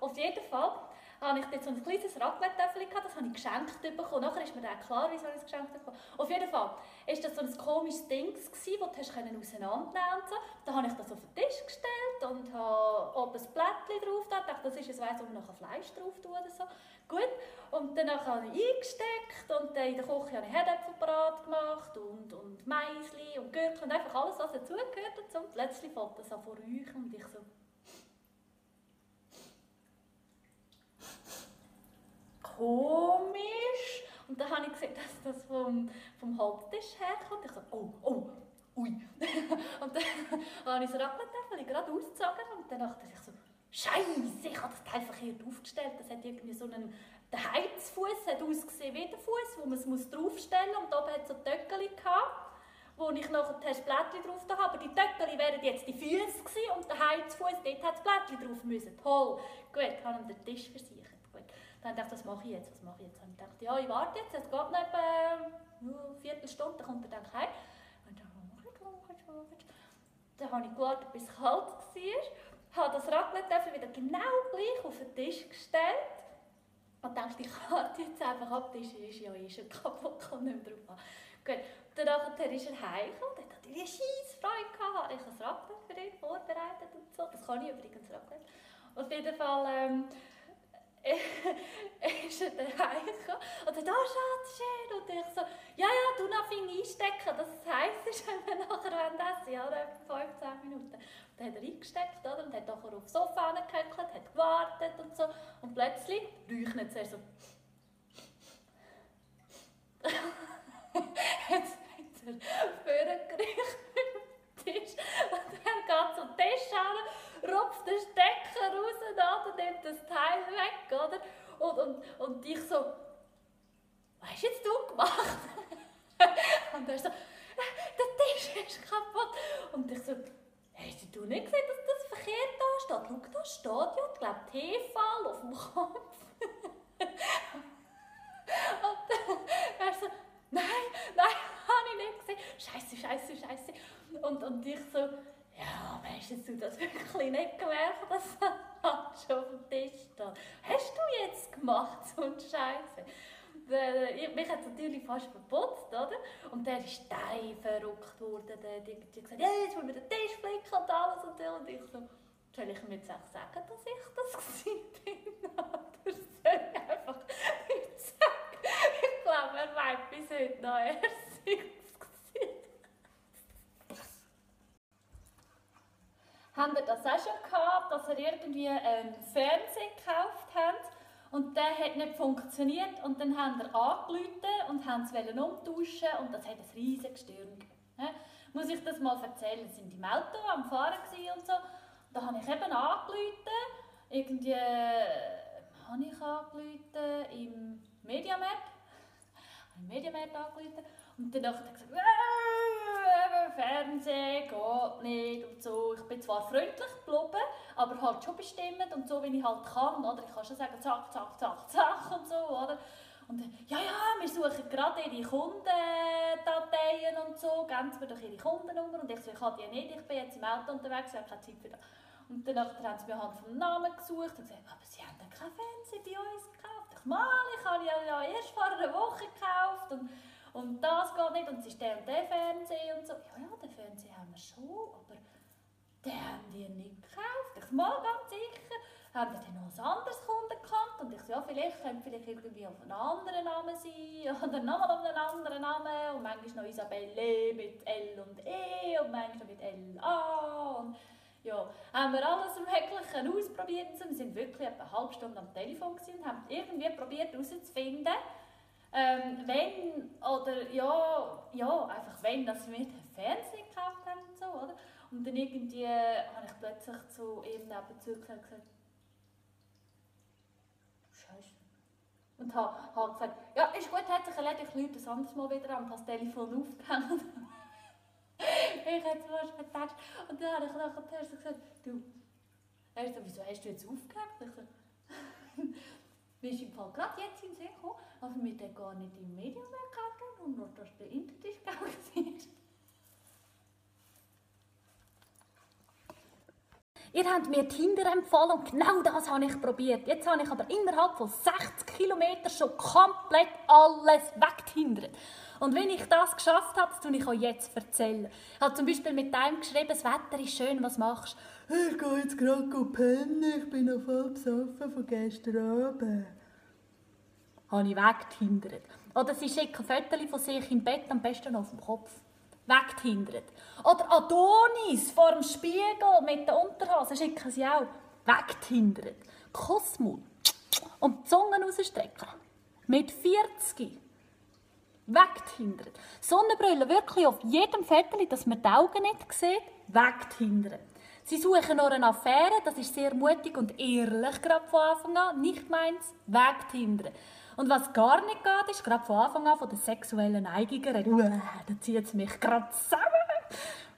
Speaker 1: auf jeden Fall habe ich dort so ein kleines Raclette-Töffel das habe ich geschenkt bekommen. Nachher ist mir dann klar, wieso ich es geschenkt bekommen Auf jeden Fall war das so ein komisches Ding, das du auseinandernehmen konntest. So. Dann habe ich das auf den Tisch gestellt und habe oben ein Blättchen drauf da. Ich dachte, das ist ein weiss, wo man nachher Fleisch drauf tun oder so. Gut. Und dann habe ich eingesteckt und dann in der Küche habe ich Herdäpfelbrat gemacht und, und Meisli und Gürtel und einfach alles, was dazugehört. Und, so. und plötzlich fällt das an vor euch und ich so... komisch. Und dann habe ich gesehen, dass das vom, vom Haupttisch herkommt. Ich so, oh, oh, ui. und dann habe ich das Raclette gerade ausgezogen und dann dachte ich so, Scheiße, ich habe das Teil verkehrt aufgestellt. Das hat irgendwie so einen der Heizfuß hat ausgesehen wie der Fuß, wo man es draufstellen muss. Und oben hat so Töckeli gehabt, wo ich nachher das Blättchen drauf habe. Aber die Töckeli wären jetzt die Füße gewesen und der Heizfuß, dort hat das Blättchen drauf müssen. Toll. Gut, haben den Tisch versichert. Dann dachte ich, was mache ich jetzt, was mache ich jetzt? Und ich dachte, ja, ich warte jetzt, es geht noch etwa eine Viertelstunde, dann kommt er dann heim. Und dann, dann habe ich gewartet, bis es kalt war, habe das Raclette wieder genau gleich auf den Tisch gestellt und dachte, ich warte jetzt einfach ab, der Tisch ist ja eh schon kaputt, kommt nicht mehr drauf an. Gut, dann nachher ist er heimgekommen, dann hatte ich eine scheisse Freude gehabt, ich habe das Raclette für ihn vorbereitet und so, das kann ich übrigens Raclette. Auf jeden Fall ähm, ist er daheim gekommen und dann, oh Schatz, schön. Und ich so, ja, ja, du noch Finger einstecken, dass es heiß ist, wenn wir nachher essen ja, etwa 15 Minuten. Und dann hat er eingesteckt, oder, und hat nachher auf Sofa gehöckelt, hat gewartet und so. Und plötzlich räuchnet er so. Jetzt hat er vorgereicht Tisch. Und er geht zum Tisch an, rupft den Stecker raus und nimmt das Teil weg, oder? Und, und, und ich so, was hast jetzt du gemacht? und er so, der Tisch ist kaputt. Und ich so, hast du nicht gesehen, dass das verkehrt da steht? Schau, da steht ja, ich glaube, Tefal auf dem Kopf. und er so, nein, nein, habe ich nicht gesehen. Scheiße, scheiße, scheiße. Und, und ich so, ja, weißt du das wirklich nicht gemerkt, dass das schon auf dem Tisch steht? Hast du jetzt gemacht, so ein Scheiße? mich hat es natürlich fast verputzt, oder? Und der ist stein verrückt worden. Der hat gesagt, ja, jetzt müssen wir den Tisch flicken und alles und so. Und ich so, soll ich mir jetzt sagen, dass ich das bin? Oder soll ich einfach nicht sagen? Ich glaube, er meint bis heute noch, er sei Habt ihr das auch schon gehabt, dass ihr irgendwie einen Fernseher gekauft habt und der hat nicht funktioniert und dann haben ihr angerufen und haben es umtauschen und das hat ein riesiges Störung gegeben. Muss ich das mal erzählen? Wir sind im Auto am Fahren und so. Da habe ich eben angerufen, irgendwie habe ich angerufen im Mediamarkt. Im Mediamarkt angerufen und dann habe ich gesagt, Fernsehen geht nicht und so. Ich bin zwar freundlich geblieben, aber halt schon bestimmt und so, wie ich halt kann, oder? Ich kann schon sagen, zack, zack, zack, zack und so, oder? Und ja, ja, wir suchen gerade ihre Kundendateien und so, geben Sie mir doch ihre Kundennummer. Und ich so, ich habe die nicht, ich bin jetzt im Auto unterwegs, ich habe keine Zeit für das. Und dann haben sie mir anhand vom Namen gesucht und gesagt, aber sie haben dann kein Fernsehen bei uns gekauft. Ich mal, ich habe ja, ja erst vor einer Woche gekauft und, und das geht nicht und es ist der und der Fernseher und so. Ja, ja, den Fernseher haben wir schon, aber den haben die nicht gekauft. Ich mal ganz sicher. Haben die noch ein anderes Kundenkonto? Und ich so, ja, vielleicht könnte vielleicht irgendwie auf einen anderen Namen sein oder nochmal auf einen anderen Namen und manchmal noch Isabelle mit L und E und manchmal mit LA und ja, haben wir alles Mögliche ausprobiert. Wir sind wirklich etwa eine halbe Stunde am Telefon und haben irgendwie probiert herauszufinden, ähm, wenn oder ja, ja, einfach wenn, dass wir den Fernseher gekauft haben und so, oder? Und dann irgendwie habe ich plötzlich zu ihm nebenzu gesagt, Scheiße. Und habe, habe gesagt, ja, ist gut, hat sich erledigt, ich das anderes Mal wieder an und habe das Telefon aufgehängt. ich hätte fast vertatscht. Und dann habe ich nachher gesagt, du, er so, wieso hast du jetzt aufgehängt? Mir ist im Fall gerade jetzt in Sinn gekommen, dass wir den gar nicht im Medium mehr hatten und nur, dass der Interdisk war. Ihr habt mir Tinder empfohlen und genau das habe ich probiert. Jetzt habe ich aber innerhalb von 60 Kilometern schon komplett alles wegtihindert. Und wenn ich das geschafft habe, das tue ich euch jetzt erzählen. Ich habe zum Beispiel mit einem geschrieben, das Wetter ist schön, was machst du? Ich gehe jetzt gerade pennen, ich bin noch voll besoffen von gestern Abend. Habe ich weggehindert. Oder sie schicken Fotos von sich im Bett, am besten auf dem Kopf weggehindert. Oder Adonis vor dem Spiegel mit den Unterhosen schicken sie auch weggehindert. Kussmund und die Zunge rausstrecken. Mit 40 weggehindert. Sonnenbrille wirklich auf jedem Viertel, dass man die Augen nicht sieht, weggehindert. Sie suchen noch eine Affäre, das ist sehr mutig und ehrlich, gerade von Anfang an. Nicht meins, weggehindert. Und was gar nicht geht, ist gerade von Anfang an von den sexuellen. Uh, da zieht es mich gerade zusammen.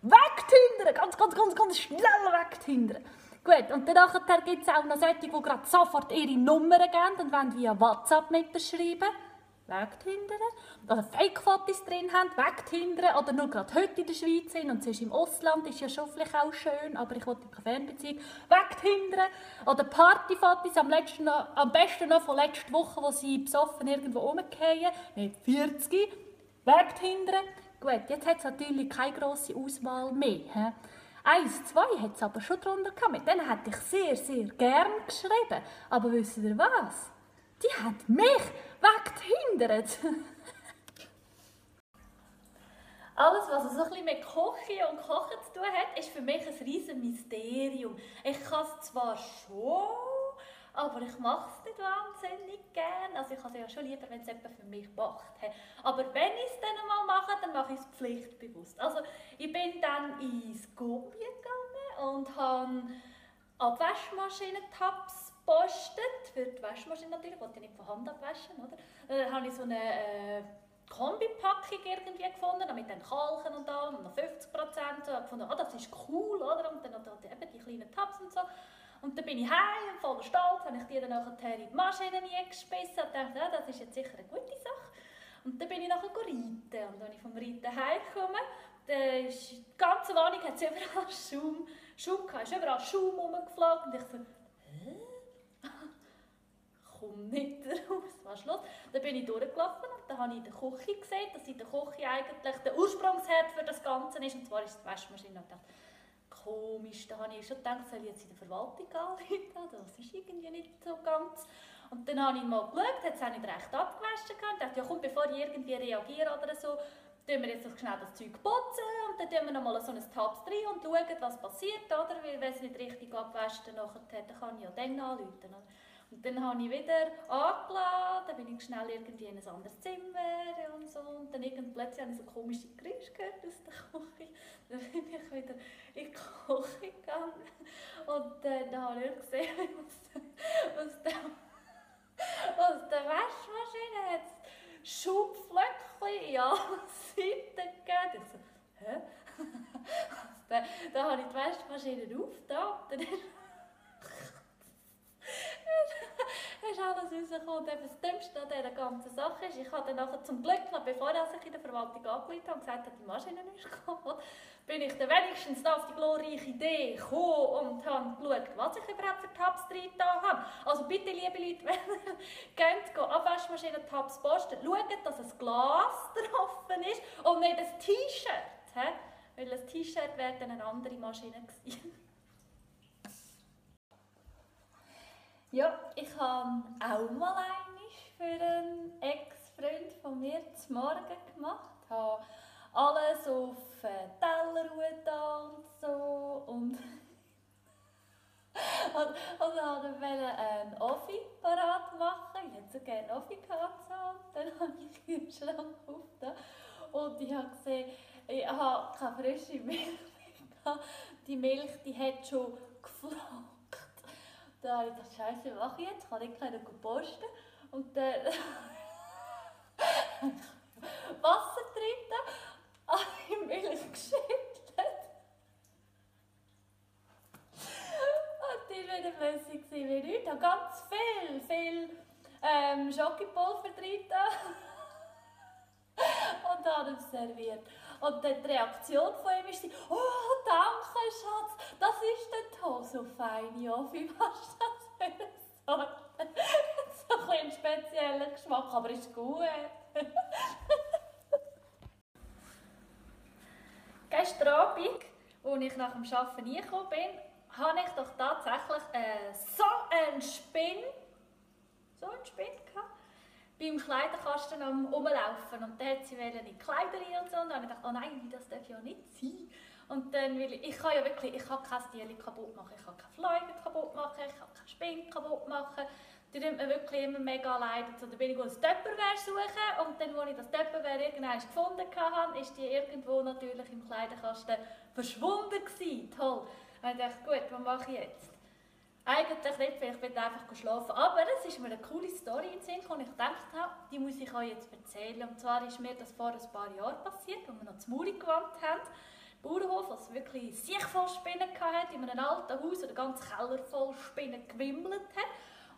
Speaker 1: Wegtindern, ganz, ganz, ganz, ganz schnell wegtindern. Gut, und dann gibt es auch noch solche, die gerade sofort ihre Nummern geben und wollen via WhatsApp mit schreiben wegtindern. Oder Fake-Fotos drin haben, wegtindern. Oder nur gerade heute in der Schweiz sind und sonst im Ausland, ist ja schon vielleicht auch schön, aber ich wollte keine Fernbeziehung, wegtindern. Oder Partyfotos, am, am besten noch von letzter Woche, wo sie besoffen irgendwo rumgehen, mit 40, wegtindern. Gut, jetzt hat es natürlich keine grosse Auswahl mehr. He? Eins, zwei hat es aber schon drunter gehabt. Mit denen hätte ich sehr, sehr gern geschrieben. Aber wisst ihr was? Die hat mich weggehindert. Alles, was so ein bisschen mit Kochen und Kochen zu tun hat, ist für mich ein riesiges Mysterium. Ich kann es zwar schon, aber ich mache es nicht wahnsinnig gerne. Also ich habe es ja schon lieber, wenn es jemand für mich macht. Aber wenn ich es dann einmal mache, dann mache ich es pflichtbewusst. Also ich bin dann ins Gummi gegangen und habe an Waschmaschinen-Tabs gepostet, für die Waschmaschine natürlich, wollte ich nicht von Hand abwaschen, oder? Dann habe ich so eine äh, Kombipackung irgendwie gefunden, mit den Kalken und allem, und noch 50 Prozent. Ich gefunden, ah, das ist cool, oder? Und dann hat eben die kleinen Tabs und so. Und dann bin ich heim, voller Stolz, habe ich die dann nachher in die Maschine eingespissen und dachte, ja, das ist jetzt sicher eine gute Sache. Und dann bin ich nachher reiten. Und als ich vom Reiten heimkomme, dann ist die ganze Wohnung hat überall Schaum, Schaum gehabt, ist überall Schaum rumgeflogen. Und ich so? Komme nicht raus, was ist los? Dann bin ich durchgelaufen und dann habe ich in der Küche gesehen, dass in der Küche eigentlich der Ursprungsherd für das Ganze ist, und zwar ist die Waschmaschine. Und dachte, komisch, da habe ich schon gedacht, soll ich jetzt in der Verwaltung anrufen, das ist irgendwie nicht so ganz. Und dann habe ich mal geschaut, jetzt habe ich recht abgewaschen und dachte, ja komm, bevor ich irgendwie reagiere oder so, tun wir jetzt schnell das Zeug putzen und dann tun wir nochmal so ein Tabs drin und schauen, was passiert, oder? Weil wenn es nicht richtig abgewaschen dann kann ich ja dann anrufen. Und dann habe ich wieder angeladen, dann bin ich schnell irgendwie in ein anderes Zimmer und so. Und dann irgend plötzlich habe ich so komische Geräusche gehört aus der Küche. Dann bin ich wieder in die Küche gegangen. Und äh, dann habe ich gesehen, was, was, der, was der Waschmaschine hat. Schubflöckchen in alle Seiten gegeben. So, hä? dann, dann habe ich die Waschmaschine aufgetan. Dann ist alles rausgekommen. Das Dümmste an dieser ganzen Sache ist, ich habe dann nachher zum Glück, noch bevor ich in der Verwaltung angerufen habe und gesagt habe, die Maschine ist gekommen, bin ich dann wenigstens auf die glorreiche Idee gekommen und habe geschaut, was ich überhaupt für Tabs drin habe. Also bitte, liebe Leute, wenn ihr geht, Abwaschmaschine Tabs posten, schaut, dass ein Glas drauf ist und nicht ein T-Shirt. Weil ein T-Shirt wäre dann eine andere Maschine gewesen. Ja, ich habe auch mal einmal für einen Ex-Freund von mir zum Morgen gemacht. Ich habe alles auf Teller da und so und und, dann wollte ich einen Offi parat machen. Ich hätte so gerne Offi gehabt. Dann habe ich den Kühlschrank aufgetan und ich habe gesehen, ich habe keine frische Milch mehr. Die Milch die hat schon geflogen. Da habe ich gedacht, Scheiße, was mache ich jetzt? Kann ich keine posten? Und dann Wasser drin, an die Milch geschüttelt. Und die war wieder flüssig wie nichts. Ich habe ganz viel, viel ähm, Schokopulver drin. Und dann serviert. Und dann die Reaktion von ihm ist, oh, danke, Schatz, das ist der toll, so fein, ja, wie machst du das so ein, ein spezieller Geschmack, aber ist gut. Gestern Abend, als ich nach dem Arbeiten reingekommen bin, habe ich doch tatsächlich äh, so einen Spinn, so einen Spinn gehabt, beim Kleiderkasten am Rumlaufen. Und dann hat sie in die Kleider rein und so. Und dann habe ich gedacht, oh nein, das darf ja nicht sein. Und dann will ich, ich kann ja wirklich, ich kann kein Tier kaputt machen, ich kann keine Fliegen kaputt machen, ich kann keinen Spinn kaputt machen. Die tut mir wirklich immer mega leid. Und dann bin ich ein Tupperware suchen und dann, als ich das Tupperware irgendwann gefunden hatte, ist die irgendwo natürlich im Kleiderkasten verschwunden gewesen. Toll. Und ich dachte, gut, was mache ich jetzt? Eigentlich nicht, bin ich einfach geschlafen. Aber es ist mir eine coole Story in Sinn gekommen, ich gedacht habe, die muss ich euch jetzt erzählen. Und zwar ist mir das vor ein paar Jahren passiert, als wir noch zu Muri gewohnt haben. Bauernhof, das wirklich sich voll Spinnen hatte, in einem alten Haus, der ganze Keller voll Spinnen gewimmelt hat.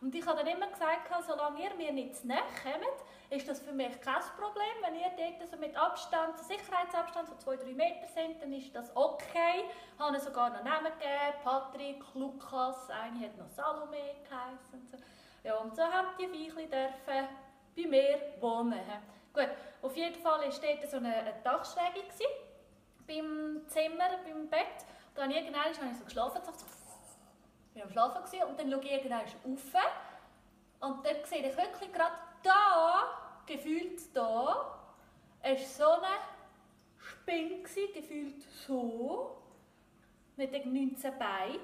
Speaker 1: Und ich habe dann immer gesagt, solange ihr mir nicht zu nahe kommt, ist das für mich kein Problem. Wenn ihr dort so mit Abstand, Sicherheitsabstand von 2-3 Meter sind, dann ist das okay. Ich habe sogar noch Namen gegeben, Patrick, Lukas, eine hat noch Salome geheißen. Und so. Ja, und so haben die Viechli dürfen bei mir wohnen. Gut, auf jeden Fall war dort so eine, Dachschräge beim Zimmer, beim Bett. Und dann irgendwann habe ich so geschlafen, so ich war am Schlafen gewesen, und dann schaue ich irgendwann rauf und dann sehe ich wirklich gerade da, gefühlt da, war so eine Spinne, gefühlt so, mit 19 Beinen.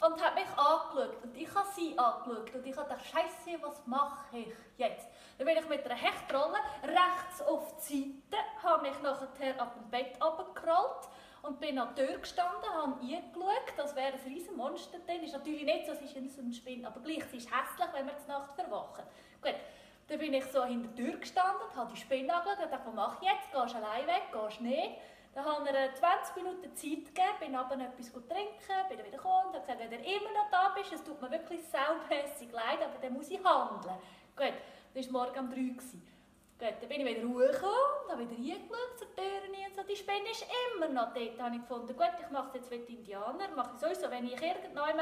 Speaker 1: Und hat mich angeschaut und ich habe sie angeschaut und ich habe gedacht, Scheiße, was mache ich jetzt? Dann bin ich mit einer Hechtrolle rechts auf die Seite, habe mich nachher ab dem Bett abgerollt und bin an der Tür gestanden, habe eingeschaut, das wäre ein riesen Monster drin. Ist natürlich nicht so, es ist ein Spinn, aber gleich, es ist hässlich, wenn wir die Nacht verwachen. Gut, dann bin ich so hinter der Tür gestanden, habe die Spinne angeschaut dachte, was mache ich jetzt? Gehst du allein weg? Gehst du nicht? Dann habe ich 20 Minuten Zeit gegeben, bin aber etwas trinken, bin wieder gekommen und habe gesagt, wenn du immer noch da bist, es tut mir wirklich saumässig leid, aber dann muss ich handeln. Gut, das war morgen um 3 Uhr. Gut, dann bin ich wieder hochgekommen, habe wieder reingeschaut zur Tür und so. Die Spinne ist immer noch dort. Habe ich gefunden, gut, ich mache es jetzt wie die Indianer. Mache ich sowieso, wenn ich irgendwann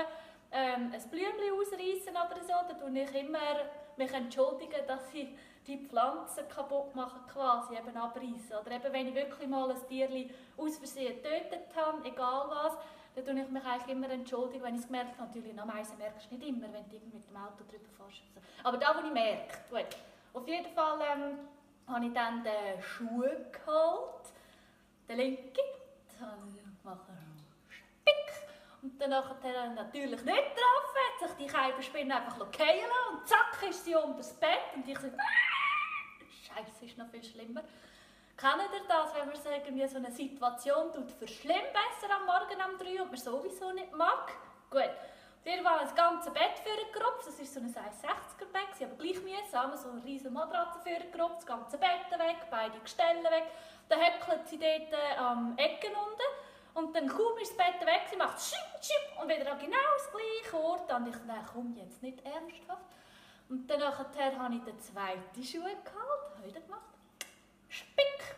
Speaker 1: ähm, ein Blümchen ausreiße oder so, dann tue ich immer mich entschuldigen, dass ich die Pflanzen kaputt mache, quasi eben abreißen. Oder eben, wenn ich wirklich mal ein Tier aus Versehen getötet habe, egal was, dann tue ich mich eigentlich immer entschuldigen, wenn ich es gemerkt habe. Natürlich, am meisten merkst du nicht immer, wenn du mit dem Auto drüber fährst. Aber da, wo ich merke, gut. Auf jeden Fall ähm, habe ich dann den Schuh geholt, den linken, dann habe ich Spick. Und dann nachher natürlich nicht getroffen, hat sich die Kälberspinne einfach fallen und zack ist sie unter das Bett und ich so, Scheiße, ist noch viel schlimmer. Kennt ihr das, wenn man irgendwie so eine Situation tut, verschlimmbessern am Morgen um 3 und man sowieso nicht mag? Gut. War das ganze Bett vorgerupft, das war so ein 1,60er Bett, aber gleich mühsam, so eine riesige Matratze vorgerupft, das ganze Bett weg, beide Gestelle weg. Dann höckelt sie dort äh, am Ecken unten und dann kaum ist das Bett weg, sie macht schipp, schipp und wieder an genau das gleiche Ort. Und ich dachte, komm, jetzt nicht ernsthaft. Und dann nachher habe ich den zweiten Schuh geholt, habe wieder gemacht. Spick!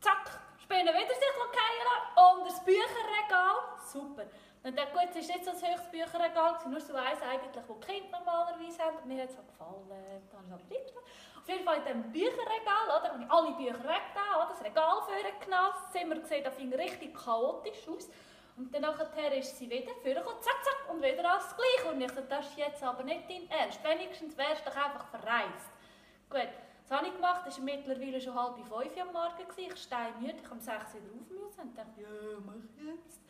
Speaker 1: Zack! Spinnen wieder sich fallen und das Bücherregal. Super. Und dann, gut, es war nicht so ein höchstes Bücherregal, es nur so eins eigentlich, wo die Kinder normalerweise haben. Mir hat es so gefallen. Da habe ich es aber Auf jeden Fall in diesem Bücherregal, oder, habe ich alle Bücher weggetan, das Regal vorgenommen, das Zimmer gesehen, das fing richtig chaotisch aus. Und dann nachher ist sie wieder vorgekommen, zack, zack, und wieder alles gleich. Und ich so, das ist jetzt aber nicht dein Ernst. Wenigstens wärst du doch einfach verreist. Gut, das habe ich gemacht, es war mittlerweile schon halb fünf am Morgen. Ich stehe müde, ich am 6 wieder auf müssen und dachte, ja, mach jetzt.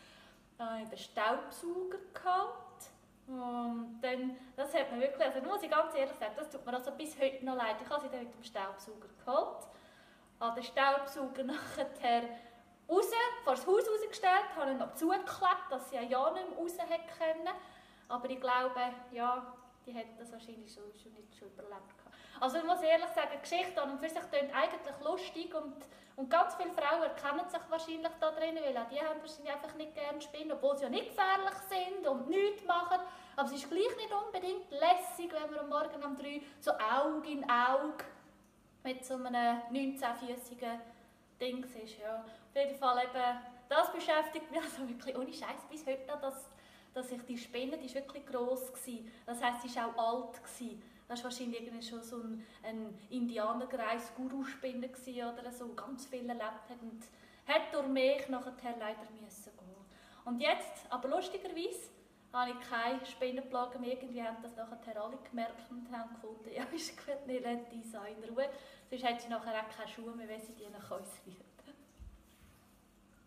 Speaker 1: Ich den Staubsauger gehabt. Und dann, das hat mir wirklich, also muss ich ganz ehrlich sagen, das tut mir also bis heute noch leid. Ich habe sie dann mit dem Staubsauger geholt, habe den Staubsauger nachher raus, vor das Haus rausgestellt, habe ihn noch zugeklebt, dass sie ja nicht mehr raus können. Aber ich glaube, ja, die hätten das wahrscheinlich schon, schon nicht schon überlebt. Also ich muss ehrlich sagen, die Geschichte an und für sich klingt eigentlich lustig und, und ganz viele Frauen erkennen sich wahrscheinlich da drin, weil auch die haben wahrscheinlich einfach nicht gerne Spinnen, obwohl sie ja nicht gefährlich sind und nichts machen. Aber es ist gleich nicht unbedingt lässig, wenn man am Morgen um drei so Auge in Auge mit so einem 19-füßigen Ding ist. Ja. Auf jeden Fall eben, das beschäftigt mich also wirklich ohne Scheiß bis heute noch, dass, dass ich die Spinne, die ist wirklich gross gewesen. Das heisst, sie war auch alt gewesen. Das war wahrscheinlich schon so ein, ein Indianerkreis, Guru-Spinne oder so, ganz viel erlebt hat und hat durch mich nachher leider müssen gehen. Und jetzt, aber lustigerweise, habe ich keine Spinnenplagen mehr. Irgendwie haben das nachher alle gemerkt und haben gefunden, ja, ist gut, wir lassen die in Ruhe. Sonst hat sie nachher auch keine Schuhe mehr, wenn sie die nach uns wieder